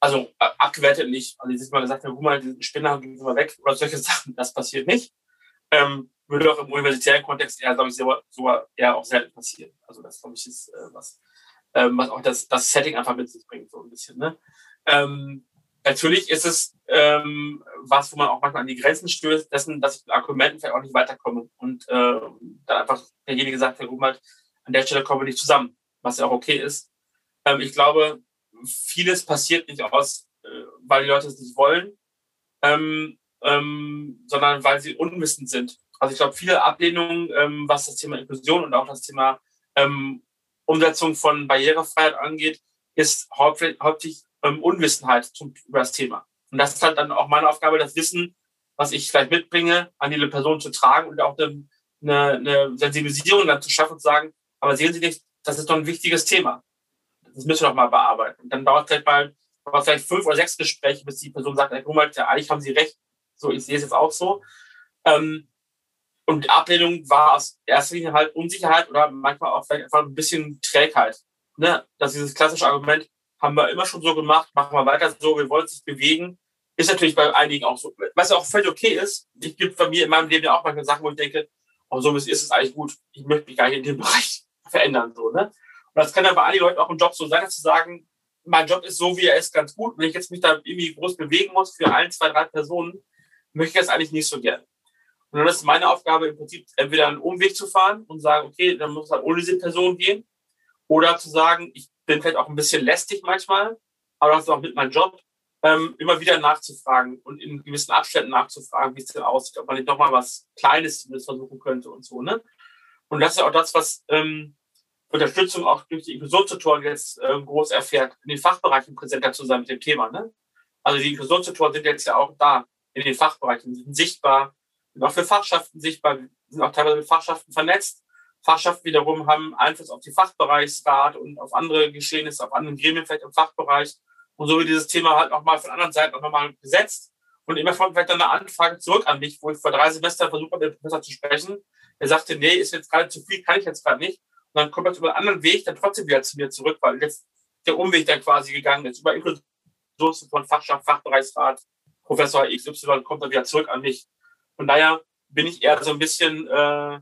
Speaker 3: Also äh, abgewertet nicht. Also jetzt mal gesagt, guck mal, diesen Spinner gehen mal weg oder solche (laughs) Sachen, das passiert nicht. Ähm, würde auch im universitären Kontext eher, glaube ich, so, so eher auch selten passieren. Also das, glaube ich, ist äh, was, ähm, was auch das, das Setting einfach mit sich bringt, so ein bisschen. Ne? Ähm, natürlich ist es ähm, was, wo man auch manchmal an die Grenzen stößt, dessen, dass ich mit Argumenten vielleicht auch nicht weiterkomme. Und äh, dann einfach derjenige sagt, Herr Grumald, an der Stelle kommen wir nicht zusammen, was ja auch okay ist. Ähm, ich glaube, vieles passiert nicht aus, äh, weil die Leute es nicht wollen, ähm, ähm, sondern weil sie unwissend sind. Also ich glaube, viele Ablehnungen, ähm, was das Thema Inklusion und auch das Thema ähm, Umsetzung von Barrierefreiheit angeht, ist hauptsächlich ähm, Unwissenheit zum, über das Thema. Und das ist halt dann auch meine Aufgabe, das Wissen, was ich vielleicht mitbringe, an die Person zu tragen und auch eine, eine, eine Sensibilisierung dann zu schaffen und zu sagen, aber sehen Sie nicht, das ist doch ein wichtiges Thema. Das müssen wir doch mal bearbeiten. Und dann dauert es vielleicht mal dauert vielleicht fünf oder sechs Gespräche, bis die Person sagt, Herr ja, eigentlich haben Sie recht. So, ich sehe es jetzt auch so. Ähm, und die Ablehnung war aus erster Linie halt Unsicherheit oder manchmal auch vielleicht einfach ein bisschen Trägheit. Ne? Das ist dieses klassische Argument, haben wir immer schon so gemacht, machen wir weiter so, wir wollen uns nicht bewegen. Ist natürlich bei einigen auch so. Was auch völlig okay ist. Ich gibt bei mir in meinem Leben ja auch manchmal Sachen, wo ich denke, oh, so ist es eigentlich gut. Ich möchte mich gar nicht in dem (laughs) Bereich verändern, so, ne? Und das kann dann bei einigen Leuten auch im Job so sein, dass sie sagen, mein Job ist so, wie er ist, ganz gut. Wenn ich jetzt mich da irgendwie groß bewegen muss für ein, zwei, drei Personen, möchte ich das eigentlich nicht so gerne. Und dann ist meine Aufgabe im Prinzip entweder einen Umweg zu fahren und sagen, okay, dann muss halt ohne diese Person gehen. Oder zu sagen, ich bin vielleicht auch ein bisschen lästig manchmal, aber das ist auch mit meinem Job, ähm, immer wieder nachzufragen und in gewissen Abständen nachzufragen, wie es denn aussieht, ob man nicht nochmal was Kleines versuchen könnte und so, ne? Und das ist ja auch das, was ähm, Unterstützung auch durch die Inklusionstutoren jetzt äh, groß erfährt, in den Fachbereichen präsenter zu sein mit dem Thema, ne? Also die Inklusionstutoren sind jetzt ja auch da in den Fachbereichen, sind sichtbar, sind auch für Fachschaften sichtbar, sind auch teilweise mit Fachschaften vernetzt Fachschaften wiederum haben Einfluss auf die Fachbereichsrat und auf andere Geschehnisse, auf anderen Gremien vielleicht im Fachbereich. Und so wird dieses Thema halt nochmal von anderen Seiten auch nochmal gesetzt. Und immer kommt vielleicht dann eine Anfrage zurück an mich, wo ich vor drei Semestern versucht habe, mit dem Professor zu sprechen. Er sagte, nee, ist jetzt gerade zu viel, kann ich jetzt gerade nicht. Und dann kommt er über einen anderen Weg dann trotzdem wieder zu mir zurück, weil jetzt der Umweg dann quasi gegangen ist. Über Inklusion von Fachschaft, Fachbereichsrat, Professor XY kommt er wieder zurück an mich. Von daher bin ich eher so ein bisschen äh,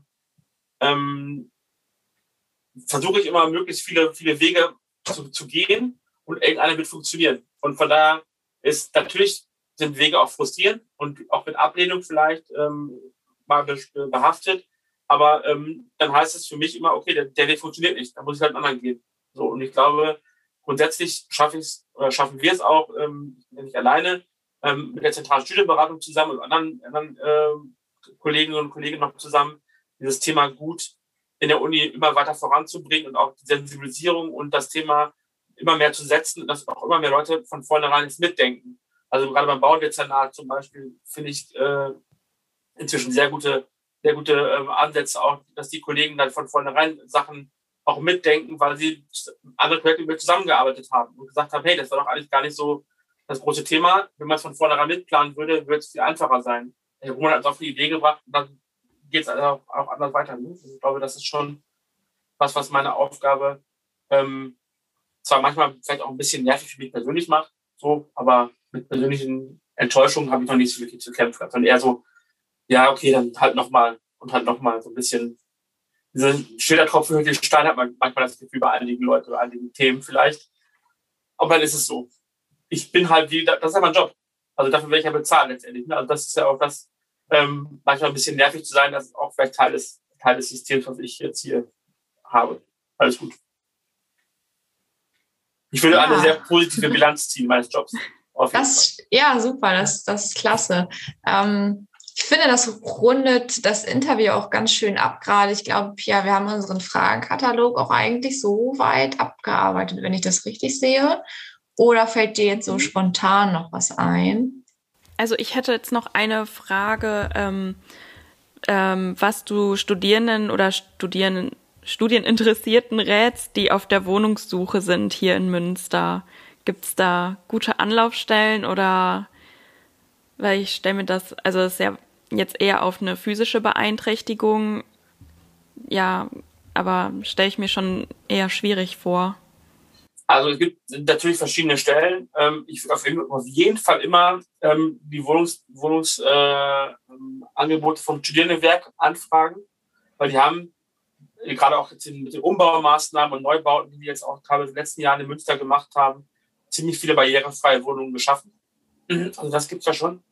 Speaker 3: ähm, versuche ich immer möglichst viele, viele Wege zu, zu gehen und irgendeiner wird funktionieren. Und von daher ist natürlich sind Wege auch frustrierend und auch mit Ablehnung vielleicht ähm, mal behaftet. Aber ähm, dann heißt es für mich immer, okay, der, der Weg funktioniert nicht, da muss ich halt einen anderen gehen. So, und ich glaube, grundsätzlich schaffe ich oder schaffen wir es auch, ähm, nicht alleine, ähm, mit der zentralen Studienberatung zusammen und anderen, anderen äh, Kolleginnen und Kollegen noch zusammen, dieses Thema gut in der Uni immer weiter voranzubringen und auch die Sensibilisierung und das Thema immer mehr zu setzen, dass auch immer mehr Leute von vornherein ins Mitdenken. Also gerade beim Bauendezernat zum Beispiel finde ich äh, inzwischen sehr gute, sehr gute äh, Ansätze auch, dass die Kollegen dann von vornherein Sachen auch mitdenken, weil sie andere Projekte mit zusammengearbeitet haben und gesagt haben, hey, das war doch eigentlich gar nicht so das große Thema. Wenn man es von vornherein mitplanen würde, würde es viel einfacher sein. Herr Roman hat es auf die Idee gebracht und dann geht es also auch anders weiter. Ne? Also ich glaube, das ist schon was, was meine Aufgabe ähm, zwar manchmal vielleicht auch ein bisschen nervig für mich persönlich macht, so, aber mit persönlichen Enttäuschungen habe ich noch nicht so wirklich zu kämpfen, sondern eher so, ja, okay, dann halt nochmal und halt nochmal so ein bisschen diese Schildertropfen den Stein, hat man manchmal das Gefühl bei einigen Leuten oder einigen Themen vielleicht. Aber dann ist es so. Ich bin halt wie, das ist ja mein Job. Also dafür werde ich ja bezahlt letztendlich. Ne? Also das ist ja auch das, ähm, manchmal ein bisschen nervig zu sein, das ist auch vielleicht Teil des, Teil des Systems, was ich jetzt hier habe. Alles gut. Ich will ja. eine sehr positive Bilanz ziehen meines Jobs.
Speaker 2: Das, ja, super, das, das ist klasse. Ähm, ich finde, das rundet das Interview auch ganz schön ab gerade. Ich glaube, ja, wir haben unseren Fragenkatalog auch eigentlich so weit abgearbeitet, wenn ich das richtig sehe. Oder fällt dir jetzt so mhm. spontan noch was ein?
Speaker 1: Also ich hätte jetzt noch eine Frage, ähm, ähm, was du Studierenden oder Studierenden, Studieninteressierten rätst, die auf der Wohnungssuche sind hier in Münster. Gibt es da gute Anlaufstellen oder weil ich stelle mir das, also das ist ja jetzt eher auf eine physische Beeinträchtigung ja aber stelle ich mir schon eher schwierig vor.
Speaker 3: Also es gibt natürlich verschiedene Stellen. Ähm, ich auf jeden Fall immer ähm, die Wohnungs, Wohnungsangebote äh, vom Studierendenwerk anfragen, weil die haben gerade auch jetzt mit den Umbaumaßnahmen und Neubauten, die wir jetzt auch gerade in den letzten Jahren in Münster gemacht haben, ziemlich viele barrierefreie Wohnungen geschaffen. Also das gibt's ja schon.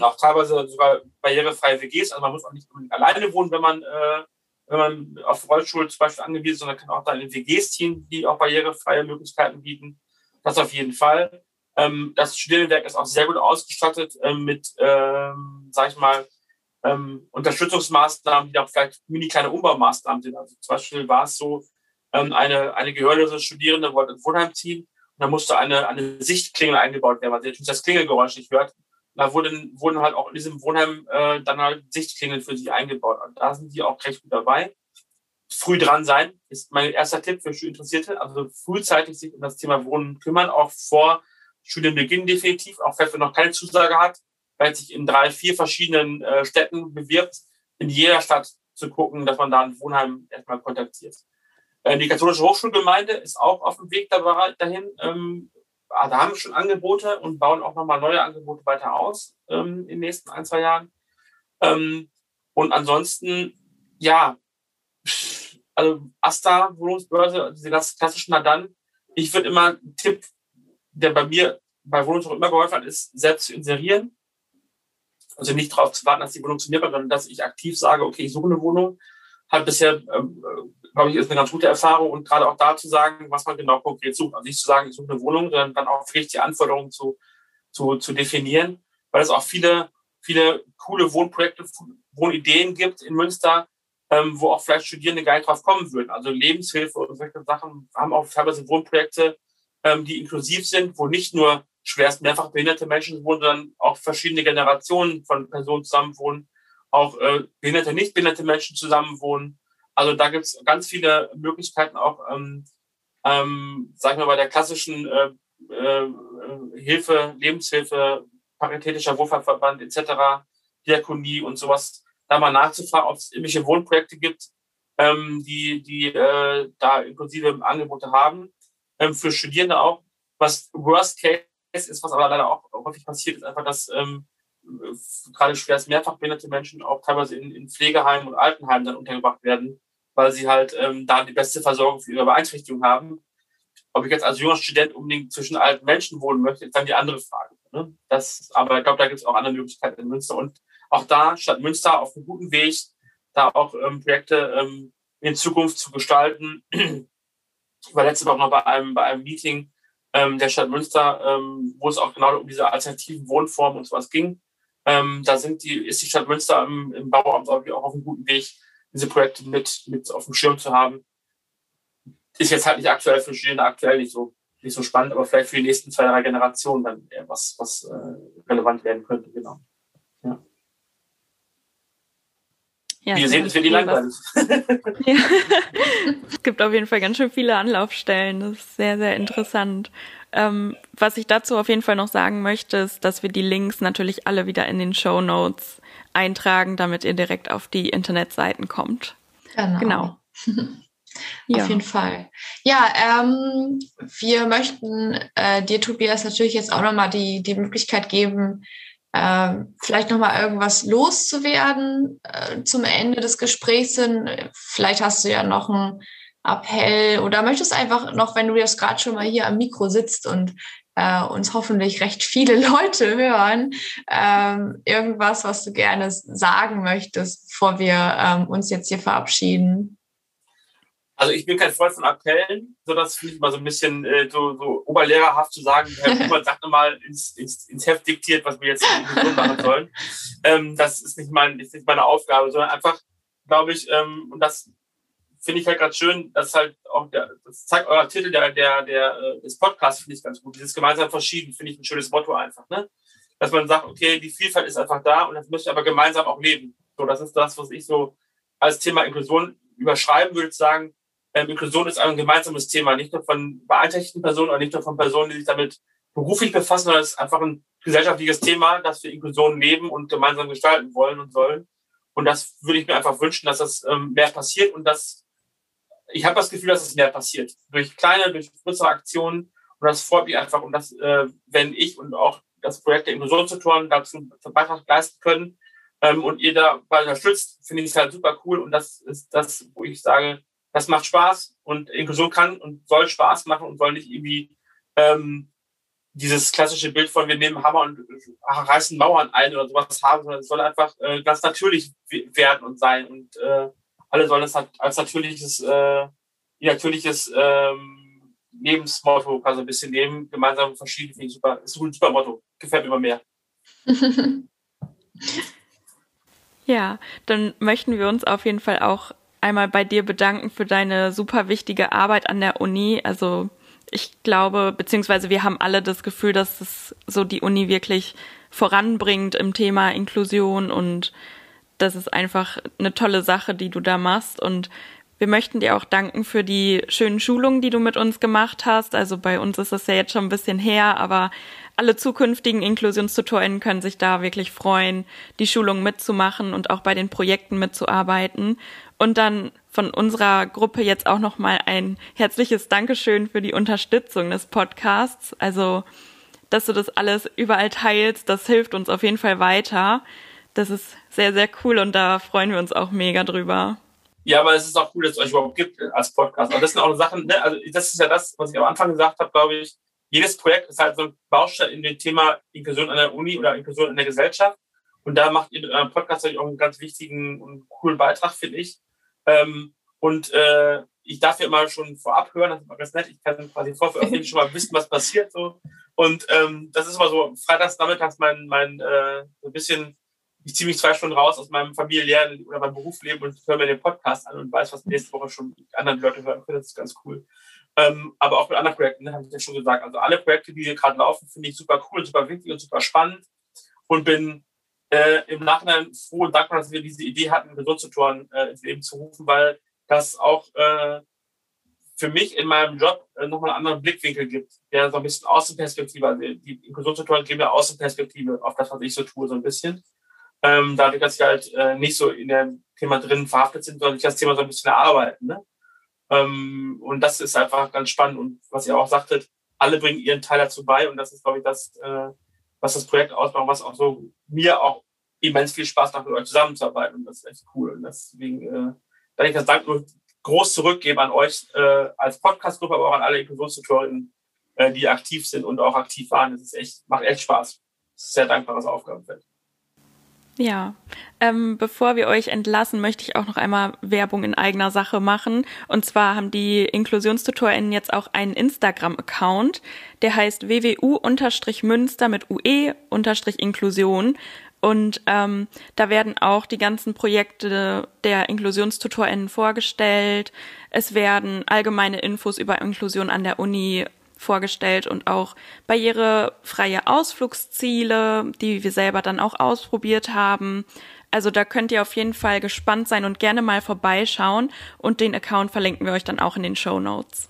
Speaker 3: Auch teilweise sogar barrierefreie WGs. Also man muss auch nicht alleine wohnen, wenn man äh, wenn man auf Rollstuhl zum Beispiel angewiesen ist, sondern kann auch da in WGs ziehen, die auch barrierefreie Möglichkeiten bieten. Das auf jeden Fall. Ähm, das Studierendenwerk ist auch sehr gut ausgestattet ähm, mit, ähm, sag ich mal, ähm, Unterstützungsmaßnahmen, die auch vielleicht mini kleine Umbaumaßnahmen sind. Also zum Beispiel war es so, ähm, eine, eine gehörlose Studierende wollte ein Wohnheim ziehen und da musste eine, eine Sichtklingel eingebaut werden, weil sie natürlich das Klingelgeräusch nicht hört da wurden, wurden halt auch in diesem Wohnheim äh, dann halt Sichtklingeln für sie eingebaut. Und da sind die auch recht gut dabei. Früh dran sein ist mein erster Tipp für Interessierte. Also frühzeitig sich um das Thema Wohnen kümmern, auch vor Studienbeginn definitiv, auch wenn man noch keine Zusage hat, weil sich in drei, vier verschiedenen äh, Städten bewirbt, in jeder Stadt zu gucken, dass man da ein Wohnheim erstmal kontaktiert. Äh, die katholische Hochschulgemeinde ist auch auf dem Weg dahin. Ähm, da haben wir schon Angebote und bauen auch nochmal neue Angebote weiter aus ähm, in den nächsten ein, zwei Jahren. Ähm, und ansonsten, ja, also Asta, Wohnungsbörse, diese ganz klassischen Nadan. Ich würde immer einen Tipp, der bei mir bei Wohnungsbörse immer geholfen hat, ist, selbst zu inserieren. Also nicht darauf zu warten, dass die Wohnung zu mir kommt, sondern dass ich aktiv sage, okay, ich suche eine Wohnung. Hat bisher ähm, glaube ich, ist eine ganz gute Erfahrung und gerade auch da zu sagen, was man genau konkret sucht. Also nicht zu sagen, ich suche eine Wohnung, sondern dann auch vielleicht die Anforderungen zu, zu, zu definieren, weil es auch viele, viele coole Wohnprojekte, Wohnideen gibt in Münster, ähm, wo auch vielleicht Studierende gar nicht drauf kommen würden. Also Lebenshilfe und solche Sachen haben auch teilweise Wohnprojekte, ähm, die inklusiv sind, wo nicht nur schwerst mehrfach behinderte Menschen wohnen, sondern auch verschiedene Generationen von Personen zusammenwohnen, auch äh, behinderte, nicht behinderte Menschen zusammenwohnen also da gibt es ganz viele Möglichkeiten auch, ähm, ähm, sagen wir bei der klassischen äh, äh, Hilfe, Lebenshilfe, paritätischer Wohlfahrtverband etc., Diakonie und sowas, da mal nachzufragen, ob es irgendwelche Wohnprojekte gibt, ähm, die, die äh, da inklusive Angebote haben, ähm, für Studierende auch. Was Worst Case ist, was aber leider auch häufig passiert, ist einfach, dass ähm, gerade schwerst mehrfach behinderte Menschen auch teilweise in, in Pflegeheimen und Altenheimen dann untergebracht werden, weil sie halt ähm, da die beste Versorgung für ihre Beeinträchtigung haben. Ob ich jetzt als junger Student unbedingt zwischen alten Menschen wohnen möchte, ist dann die andere Frage. Ne? Das, aber ich glaube, da gibt es auch andere Möglichkeiten in Münster. Und auch da, statt Münster, auf einem guten Weg, da auch ähm, Projekte ähm, in Zukunft zu gestalten. Ich war letzte Woche noch bei einem, bei einem Meeting ähm, der Stadt Münster, ähm, wo es auch genau um diese alternativen Wohnformen und sowas ging. Ähm, da sind die, ist die Stadt Münster im, im Bauamt auch auf einem guten Weg, diese Projekte mit, mit auf dem Schirm zu haben. Ist jetzt halt nicht aktuell für Studierende aktuell nicht so, nicht so spannend, aber vielleicht für die nächsten zwei, drei Generationen dann eher was, was äh, relevant werden könnte, genau. Ja. Ja, Wie ihr seht, es wird nicht langweilig. (laughs)
Speaker 1: Ja. es gibt auf jeden Fall ganz schön viele Anlaufstellen. Das ist sehr, sehr interessant. Ähm, was ich dazu auf jeden Fall noch sagen möchte, ist, dass wir die Links natürlich alle wieder in den Show Notes eintragen, damit ihr direkt auf die Internetseiten kommt.
Speaker 2: Genau. genau. (laughs) Ja. Auf jeden Fall. Ja, ähm, wir möchten äh, dir, Tobias, natürlich jetzt auch nochmal die, die Möglichkeit geben, äh, vielleicht nochmal irgendwas loszuwerden äh, zum Ende des Gesprächs hin. Vielleicht hast du ja noch einen Appell oder möchtest einfach noch, wenn du jetzt gerade schon mal hier am Mikro sitzt und äh, uns hoffentlich recht viele (laughs) Leute hören, ähm, irgendwas, was du gerne sagen möchtest, bevor wir ähm, uns jetzt hier verabschieden?
Speaker 3: Also ich bin kein Freund von Appellen, so das finde ich mal so ein bisschen äh, so, so oberlehrerhaft zu sagen, Herr (laughs) Buchmann sagt nochmal ins, ins, ins Heft diktiert, was wir jetzt machen sollen. Ähm, das ist nicht, mein, ist nicht meine Aufgabe, sondern einfach, glaube ich, ähm, und das finde ich halt gerade schön, dass halt auch der, das zeigt euer Titel der, der, der, äh, des Podcasts, finde ich ganz gut. Dieses gemeinsam verschieden, finde ich ein schönes Motto einfach, ne? Dass man sagt, okay, die Vielfalt ist einfach da und das möchte ich aber gemeinsam auch leben. So, das ist das, was ich so als Thema Inklusion überschreiben würde, sagen, Inklusion ist ein gemeinsames Thema, nicht nur von beeinträchtigten Personen oder nicht nur von Personen, die sich damit beruflich befassen, sondern es ist einfach ein gesellschaftliches Thema, dass wir Inklusion leben und gemeinsam gestalten wollen und sollen. Und das würde ich mir einfach wünschen, dass das ähm, mehr passiert und dass ich habe das Gefühl, dass es mehr passiert. Durch kleine, durch größere Aktionen. Und das freut mich einfach. Und das, äh, wenn ich und auch das Projekt der Inklusionstutoren dazu einen Beitrag leisten können ähm, und ihr dabei unterstützt, finde ich es halt super cool. Und das ist das, wo ich sage, das macht Spaß und Inklusion kann und soll Spaß machen und soll nicht irgendwie ähm, dieses klassische Bild von wir nehmen Hammer und reißen Mauern ein oder sowas haben, sondern es soll einfach äh, ganz natürlich werden und sein und äh, alle sollen es halt als natürliches, äh, natürliches ähm, Lebensmotto quasi ein bisschen nehmen, gemeinsam verschieden, finde ich super, ist ein super Motto, gefällt mir immer mehr. (laughs)
Speaker 1: ja, dann möchten wir uns auf jeden Fall auch einmal bei dir bedanken für deine super wichtige Arbeit an der Uni, also ich glaube, beziehungsweise wir haben alle das Gefühl, dass es so die Uni wirklich voranbringt im Thema Inklusion und das ist einfach eine tolle Sache, die du da machst. Und wir möchten dir auch danken für die schönen Schulungen, die du mit uns gemacht hast. Also bei uns ist das ja jetzt schon ein bisschen her, aber alle zukünftigen Inklusionstutorinnen können sich da wirklich freuen, die Schulungen mitzumachen und auch bei den Projekten mitzuarbeiten. Und dann von unserer Gruppe jetzt auch nochmal ein herzliches Dankeschön für die Unterstützung des Podcasts. Also, dass du das alles überall teilst, das hilft uns auf jeden Fall weiter. Das ist sehr, sehr cool und da freuen wir uns auch mega drüber.
Speaker 3: Ja, aber es ist auch cool, dass es euch überhaupt gibt als Podcast. Aber das sind auch Sachen, ne? also das ist ja das, was ich am Anfang gesagt habe, glaube ich. Jedes Projekt ist halt so ein Baustein in dem Thema Inklusion an der Uni oder Inklusion in der Gesellschaft. Und da macht ihr mit eurem Podcast auch einen ganz wichtigen und coolen Beitrag, finde ich. Ähm, und äh, ich darf ja immer schon vorab hören, das ist immer ganz nett. Ich kann quasi vorveröffentlichen (laughs) schon mal wissen, was passiert. So. Und ähm, das ist immer so freitags, nachmittags mein, mein äh, so ein bisschen, ich ziehe mich zwei Stunden raus aus meinem familiären oder meinem Berufsleben und höre mir den Podcast an und weiß, was nächste Woche schon andere Leute hören können. Das ist ganz cool. Ähm, aber auch mit anderen Projekten, ne, habe ich ja schon gesagt. Also alle Projekte, die hier gerade laufen, finde ich super cool, super wichtig und super spannend und bin äh, im Nachhinein froh und dankbar, dass wir diese Idee hatten, Gesundstutoren äh, ins Leben zu rufen, weil das auch äh, für mich in meinem Job äh, nochmal einen anderen Blickwinkel gibt, der so ein bisschen Außenperspektive, also die Inklusionstutoren geben ja Außenperspektive auf das, was ich so tue, so ein bisschen. Ähm, dadurch, dass ich halt äh, nicht so in dem Thema drin verhaftet sind, sondern ich das Thema so ein bisschen erarbeiten. Ne? Ähm, und das ist einfach ganz spannend. Und was ihr auch sagtet, alle bringen ihren Teil dazu bei. Und das ist, glaube ich, das, äh, was das Projekt ausmacht, was auch so mir auch immens viel Spaß macht, mit euch zusammenzuarbeiten. Und das ist echt cool. Und deswegen äh, kann ich das Dank nur groß zurückgeben an euch äh, als Podcast-Gruppe, aber auch an alle Inklusionstutorinnen, äh, die aktiv sind und auch aktiv waren. Das ist echt, macht echt Spaß. Das ist sehr dankbares Aufgabenfeld.
Speaker 1: Ja, ähm, bevor wir euch entlassen, möchte ich auch noch einmal Werbung in eigener Sache machen. Und zwar haben die InklusionstutorInnen jetzt auch einen Instagram-Account, der heißt wwu-münster mit ue-inklusion. Und ähm, da werden auch die ganzen Projekte der InklusionstutorInnen vorgestellt. Es werden allgemeine Infos über Inklusion an der Uni vorgestellt und auch barrierefreie Ausflugsziele, die wir selber dann auch ausprobiert haben. Also da könnt ihr auf jeden Fall gespannt sein und gerne mal vorbeischauen und den Account verlinken wir euch dann auch in den Show Notes.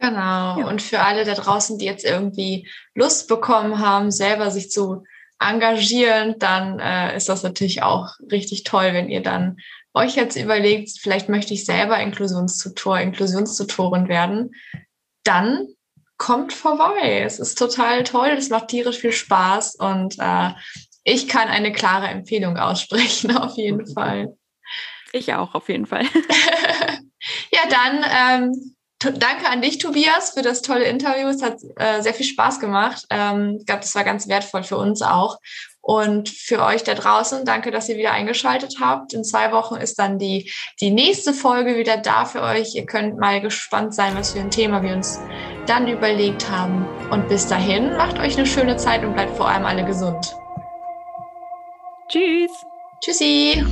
Speaker 2: Genau. Ja. Und für alle da draußen, die jetzt irgendwie Lust bekommen haben, selber sich zu engagieren, dann äh, ist das natürlich auch richtig toll, wenn ihr dann euch jetzt überlegt, vielleicht möchte ich selber Inklusionstutor, Inklusionstutorin werden. Dann kommt vorbei. Es ist total toll, es macht tierisch viel Spaß und äh, ich kann eine klare Empfehlung aussprechen, (laughs) auf jeden Fall.
Speaker 1: Ich auch, auf jeden Fall. (laughs)
Speaker 2: ja, dann ähm, danke an dich, Tobias, für das tolle Interview. Es hat äh, sehr viel Spaß gemacht. Ähm, ich glaube, das war ganz wertvoll für uns auch. Und für euch da draußen, danke, dass ihr wieder eingeschaltet habt. In zwei Wochen ist dann die, die nächste Folge wieder da für euch. Ihr könnt mal gespannt sein, was für ein Thema wir uns dann überlegt haben. Und bis dahin, macht euch eine schöne Zeit und bleibt vor allem alle gesund.
Speaker 1: Tschüss.
Speaker 2: Tschüssi.